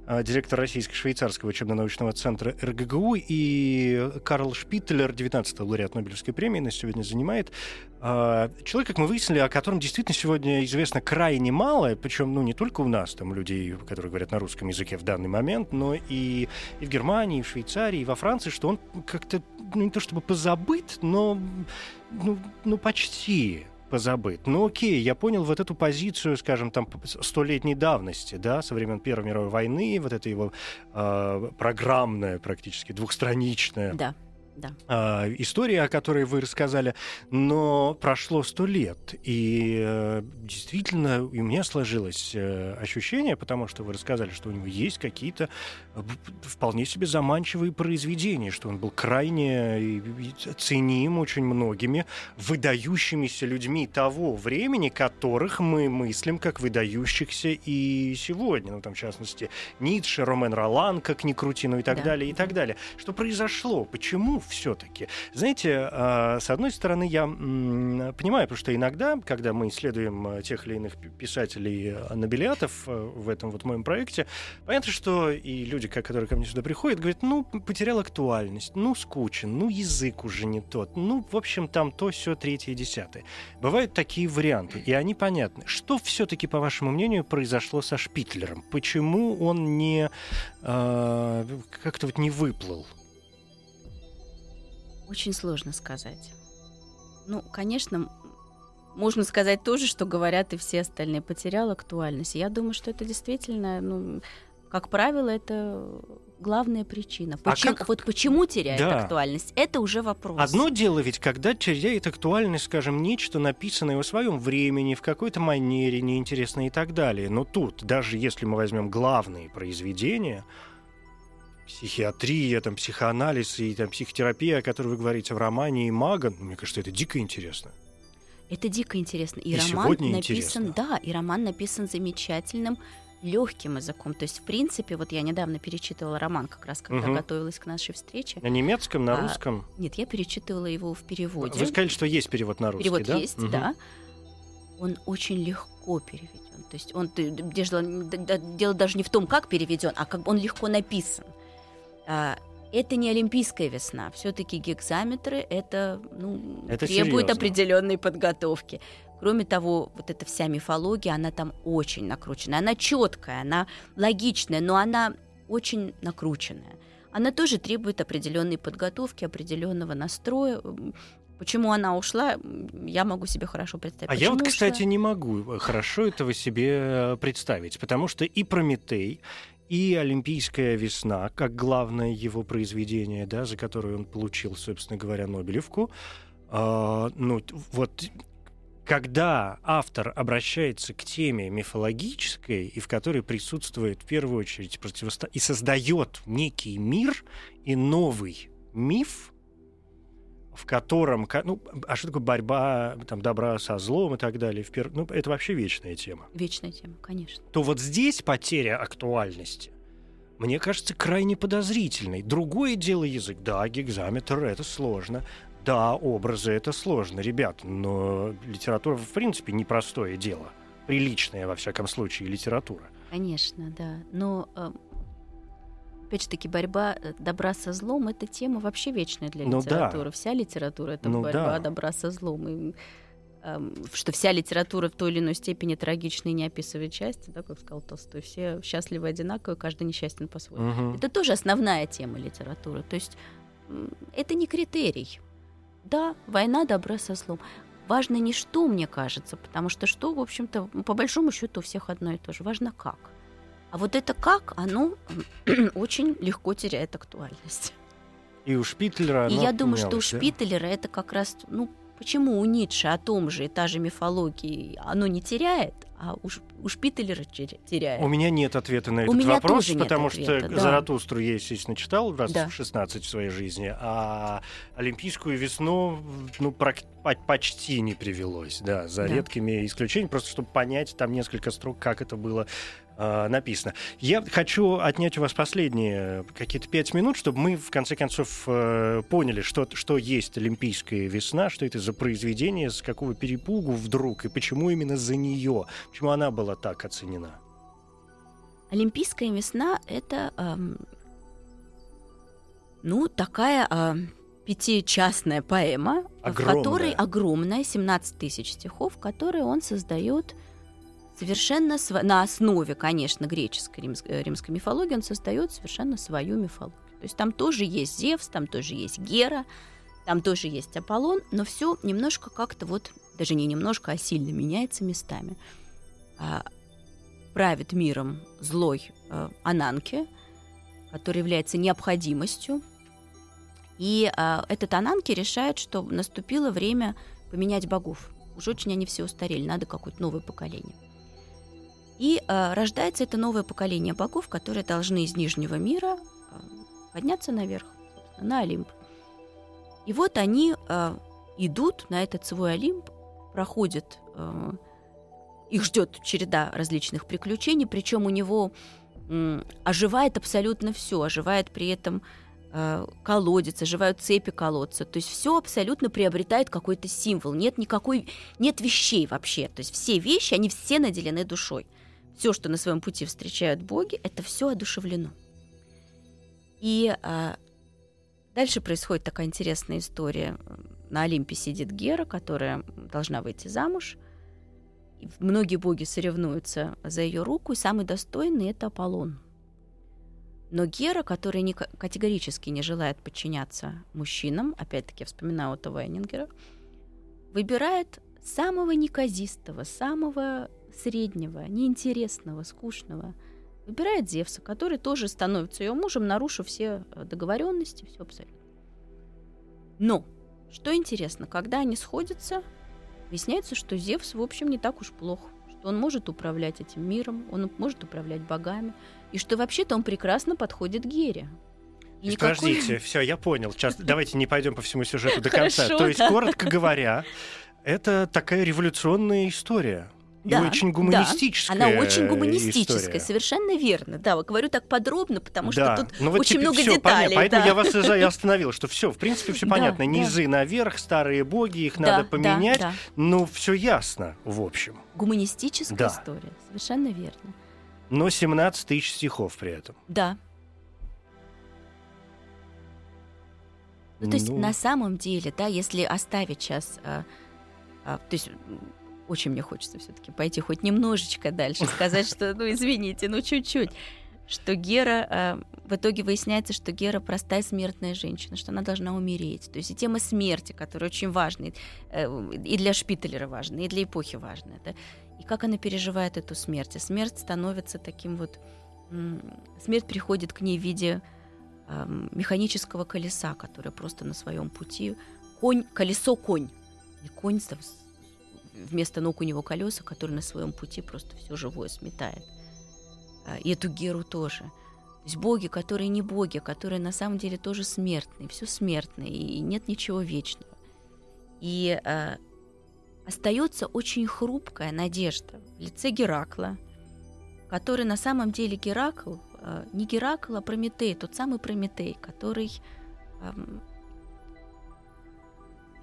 э, директор Российско-швейцарского учебно-научного центра РГГУ, и Карл Шпитлер, 19-й лауреат Нобелевской премии, нас сегодня занимает. А, Человек, как мы выяснили, о котором действительно сегодня известно крайне мало, причем ну, не только у нас, там, людей, которые говорят на русском языке в данный момент, но и, и в Германии, и в Швейцарии, и во Франции, что он как-то, ну, не то чтобы позабыт, но ну, ну почти позабыт. Ну окей, я понял вот эту позицию, скажем, там столетней давности, да, со времен Первой мировой войны, вот это его э, программное практически, двухстраничное Да. Да. а, история, о которой вы рассказали, но прошло сто лет, и э, действительно у меня сложилось э, ощущение, потому что вы рассказали, что у него есть какие-то э, вполне себе заманчивые произведения, что он был крайне ценим очень многими выдающимися людьми того времени, которых мы мыслим как выдающихся и сегодня, ну там в частности Ницше, Ромен Ролан, как ни крути, ну и так Да. далее, и так далее. Что произошло? Почему все-таки? Знаете, а, с одной стороны, я понимаю, потому что иногда, когда мы исследуем а, тех или иных пи- писателей а, нобелиатов а, в этом вот моем проекте, понятно, что и люди, ко- которые ко мне сюда приходят, говорят, ну, потерял актуальность, ну, скучен, ну, язык уже не тот, ну, в общем, там то, все третье, десятое. Бывают такие варианты, и они понятны. Что все-таки, по вашему мнению, произошло со Шпитлером? Почему он не а, как-то вот не выплыл? Очень сложно сказать. Ну, конечно, можно сказать тоже, что говорят и все остальные. Потерял актуальность. Я думаю, что это действительно, ну, как правило, это главная причина. А Почему, как- Вот почему теряет Да. актуальность? Это уже вопрос. Одно дело ведь, когда теряет актуальность, скажем, нечто написанное в своем времени, в какой-то манере, неинтересное и так далее. Но тут, даже если мы возьмем главные произведения, психиатрия, там, психоанализ и там, психотерапия, о которой вы говорите в романе и Маган, мне кажется, это дико интересно. Это дико интересно. И, И роман написан, интересно. да, и роман написан замечательным легким языком. То есть, в принципе, вот я недавно перечитывала роман, как раз когда Мгм. готовилась к нашей встрече. На немецком, на А, русском. Нет, я перечитывала его в переводе. Вы сказали, что есть перевод на русский, Перевод да? есть, Мгм. да. Он очень легко переведен. То есть он дело, дело даже не в том, как переведен, а как он легко написан. А, это не олимпийская весна. Все-таки гекзаметры это, ну, Это требует серьезно. определенной подготовки. Кроме того, вот эта вся мифология, она там очень накручена. Она четкая, она логичная, но она очень накрученная. Она тоже требует определенной подготовки, определенного настроя. Почему она ушла, я могу себе хорошо представить. А я вот, Почему кстати, ушла? не могу хорошо этого себе э, представить, потому что и Прометей, и Олимпийская весна, как главное его произведение, да, за которое он получил, собственно говоря, Нобелевку, а, ну, вот когда автор обращается к теме мифологической, и в которой присутствует в первую очередь противосто... и создает некий мир и новый миф, в котором, ну, а что такое борьба там, добра со злом и так далее, в пер- ну, это вообще вечная тема, Вечная тема, конечно. то вот здесь потеря актуальности, мне кажется, крайне подозрительной. Другое дело язык. Да, гигзаметр — это сложно. Да, образы — это сложно, ребят, но литература, в принципе, непростое дело. Приличная, во всяком случае, литература. Конечно, да. Но э, опять же таки борьба э, добра со злом это тема вообще вечная для Ну да. литературы. Вся литература это Ну борьба да. добра со злом. И, эм, что вся литература в той или иной степени трагична и не описывает счастье, да, как сказал Толстой. Все счастливы одинаково, каждый несчастен по-своему. Мгм. Это тоже основная тема литературы. То есть это не критерий. Да, война добра со злом. Важно не что, мне кажется, потому что что, в общем-то, по большому счету у всех одно и то же. Важно как. А вот это как, оно очень легко теряет актуальность. И у Шпитлера И я думаю, что у да? Шпителера это как раз, ну, почему у Ницше о том же и та же мифологии оно не теряет, а у, у Шпителера теря- теряет. У меня нет ответа на У этот меня вопрос, потому ответа, что да. Заратустру я, естественно, читал раз Да. в 16 в своей жизни, а Олимпийскую весну ну, почти не привелось, да, за Да. редкими исключениями, просто чтобы понять там несколько строк, как это было а, написано. Я хочу отнять у вас последние какие-то пять минут, чтобы мы, в конце концов, э, поняли, что, что есть Олимпийская весна, что это за произведение, с какого перепугу вдруг, и почему именно за нее, почему она была так оценена. Олимпийская весна это ам, ну такая а, пятичастная поэма, в Огромная. которой огромная 17 тысяч стихов, которые он создает совершенно сво- на основе, конечно, греческой римс- э, римской мифологии, он создает совершенно свою мифологию. То есть там тоже есть Зевс, там тоже есть Гера, там тоже есть Аполлон, но все немножко как-то вот, даже не немножко, а сильно меняется местами. А, правит миром злой э, Ананке, который является необходимостью. И а, этот Ананки решает, что наступило время поменять богов. Уж очень они все устарели, надо какое-то новое поколение. И а, рождается это новое поколение богов, которые должны из Нижнего мира а, подняться наверх, на Олимп. И вот они а, идут на этот свой Олимп, проходят, их ждет череда различных приключений, причем у него оживает абсолютно все, оживает при этом Э, колодец, оживают цепи колодца. То есть все абсолютно приобретает какой-то символ. Нет никакой, нет вещей вообще. То есть все вещи, они все наделены душой. Все, что на своем пути встречают боги, это все одушевлено. И а, дальше происходит такая интересная история. На Олимпе сидит Гера, которая должна выйти замуж. И многие боги соревнуются за ее руку, и самый достойный это Аполлон. Но Гера, которая не, категорически не желает подчиняться мужчинам, опять-таки я вспоминаю Отто Вайнингера, выбирает самого неказистого, самого среднего, неинтересного, скучного. Выбирает Зевса, который тоже становится ее мужем, нарушив все э, договоренности, все абсолютно. Но, что интересно, когда они сходятся, выясняется, что Зевс, в общем, не так уж плох что он может управлять этим миром, он может управлять богами, и что вообще-то он прекрасно подходит Гере. И никакой... Подождите, все, я понял. Сейчас давайте не пойдем по всему сюжету до конца. Хорошо, То есть, да. коротко говоря, это такая революционная история. Да, и очень гуманистическая. Да, она очень гуманистическая, история. совершенно верно. Да, говорю так подробно, потому да. что тут ну, вот очень много деталей. Понятно. Поэтому да. я вас и остановил, что все, в принципе, все понятно. Низы наверх, старые боги, их надо поменять. Ну, все ясно, в общем. Гуманистическая история, совершенно верно. Но 17 тысяч стихов при этом. Да. Ну, то есть ну... на самом деле, да, если оставить сейчас, а, а, то есть очень мне хочется все-таки пойти хоть немножечко дальше, сказать, что, ну, извините, ну, чуть-чуть, что Гера, э, в итоге выясняется, что Гера простая смертная женщина, что она должна умереть. То есть и тема смерти, которая очень важна, э, и для Шпиталера важна, и для эпохи важна. Да? И как она переживает эту смерть. И смерть становится таким вот... Смерть приходит к ней в виде э, механического колеса, которое просто на своем пути... Конь, колесо-конь. И конь вместо ног у него колеса, которые на своем пути просто все живое сметает. А, и эту Геру тоже. То есть боги, которые не боги, которые на самом деле тоже смертные, все смертное, и нет ничего вечного. И э, остается очень хрупкая надежда в лице Геракла, который на самом деле Геракл, э, не Геракл, а Прометей, тот самый Прометей, который э,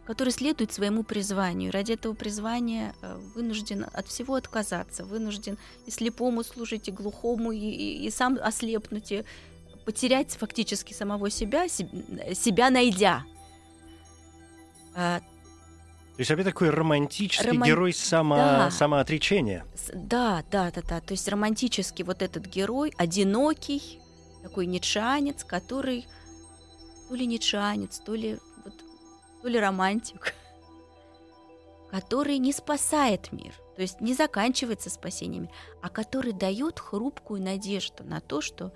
который следует своему призванию. Ради этого призвания э, вынужден от всего отказаться, вынужден и слепому служить, и глухому, и, и, и сам ослепнуть, и потерять фактически самого себя, себя найдя. А, то есть опять такой романтический Роман... герой само... да. самоотречения. Да, да, да, да. То есть романтический вот этот герой, одинокий, такой нечанец, который то ли нечанец, то ли то ли романтик, который не спасает мир, то есть не заканчивается спасениями, а который дает хрупкую надежду на то, что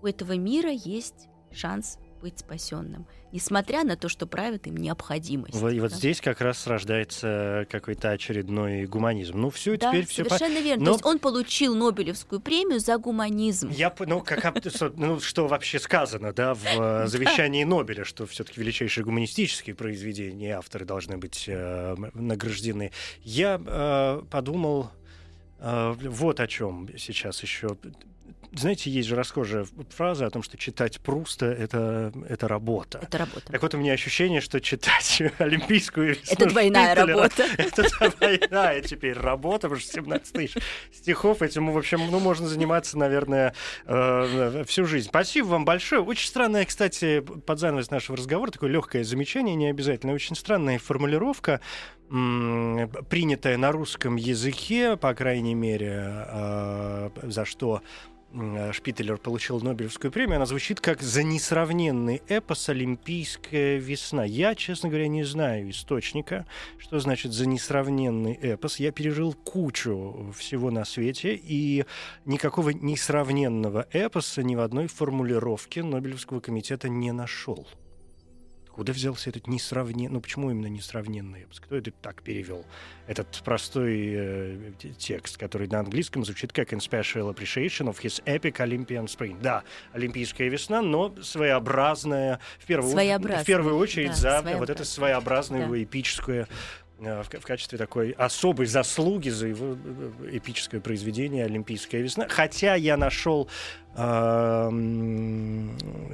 у этого мира есть шанс быть спасенным, несмотря на то, что правит им необходимость. И вот да? здесь как раз рождается какой-то очередной гуманизм. Ну, все, да, теперь все. Совершенно по... верно. Но... То есть он получил Нобелевскую премию за гуманизм. Я, ну, как, ну, что вообще сказано, да, в э, завещании Нобеля, что все-таки величайшие гуманистические произведения авторы должны быть э, награждены. Я э, подумал вот о чем сейчас еще знаете, есть же расхожая фраза о том, что читать Пруста это, это работа. Это работа. Так вот, у меня ощущение, что читать Олимпийскую весну Это двойная работа. Это двойная теперь работа, потому что 17 тысяч стихов, этим, в общем, ну, можно заниматься, наверное, э, всю жизнь. Спасибо вам большое. Очень странная, кстати, под занавес нашего разговора, такое легкое замечание, не обязательно, очень странная формулировка, принятая на русском языке, по крайней мере, э, за что Шпителер получил Нобелевскую премию, она звучит как «За несравненный эпос «Олимпийская весна». Я, честно говоря, не знаю источника, что значит «за несравненный эпос». Я пережил кучу всего на свете, и никакого несравненного эпоса ни в одной формулировке Нобелевского комитета не нашел. Откуда взялся этот несравненный... Ну, почему именно несравненный эпос? Кто это так перевел? Этот простой э, текст, который на английском звучит как «In special appreciation of his epic Olympian spring». Да, Олимпийская весна, но своеобразная, в первую, в первую очередь да, за вот это своеобразное да. его эпическое в, в качестве такой особой заслуги за его э, эпическое произведение «Олимпийская весна». Хотя я нашел э,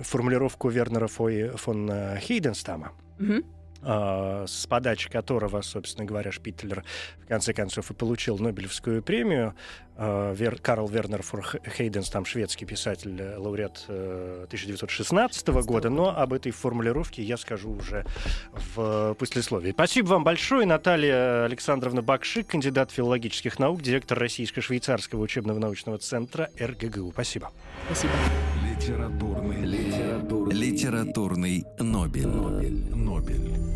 формулировку Вернера фон Хейденстама. Mm-hmm с подачи которого, собственно говоря, Шпитлер в конце концов и получил Нобелевскую премию. А, Карл Вернер фор Хейденс, там шведский писатель, э, лауреат 1916 э, года, но об этой формулировке я скажу уже в послесловии. Спасибо вам большое. Наталья Александровна Бакшик, кандидат филологических наук, директор Российско-швейцарского учебного научного центра РГГУ. Спасибо. Спасибо. Литературный, литературный, литературный Нобель. Нобель. Нобель.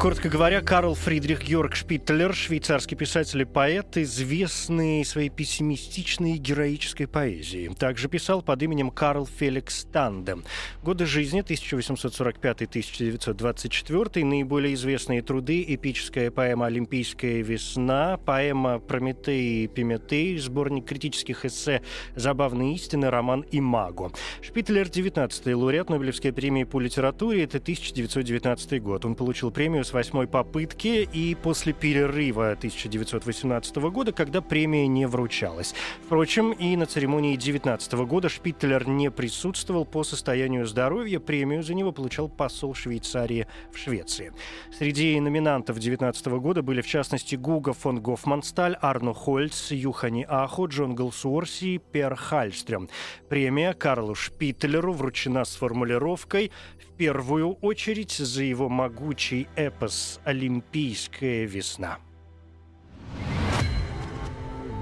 Коротко говоря, Карл Фридрих Георг Шпитлер, швейцарский писатель и поэт, известный своей пессимистичной и героической поэзией. Также писал под именем Карл Феликс Танде. Годы жизни 1845-1924, наиболее известные труды, эпическая поэма «Олимпийская весна», поэма «Прометей и Пиметей», сборник критических эссе «Забавные истины», роман «Имаго». Шпитлер 19-й лауреат Нобелевской премии по литературе, это 1919 год. Он получил премию с восьмой попытки и после перерыва 1918 года, когда премия не вручалась. Впрочем, и на церемонии 19 года Шпитлер не присутствовал по состоянию здоровья. Премию за него получал посол Швейцарии в Швеции. Среди номинантов 19 года были, в частности, Гуга фон Гофмансталь, Арно Хольц, Юхани Ахо, Джон Галсуорси и Пер Хальстрем. Премия Карлу Шпитлеру вручена с формулировкой первую очередь за его могучий эпос «Олимпийская весна».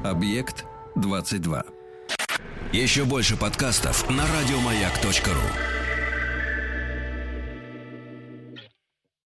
Объект 22. Еще больше подкастов на радиомаяк.ру.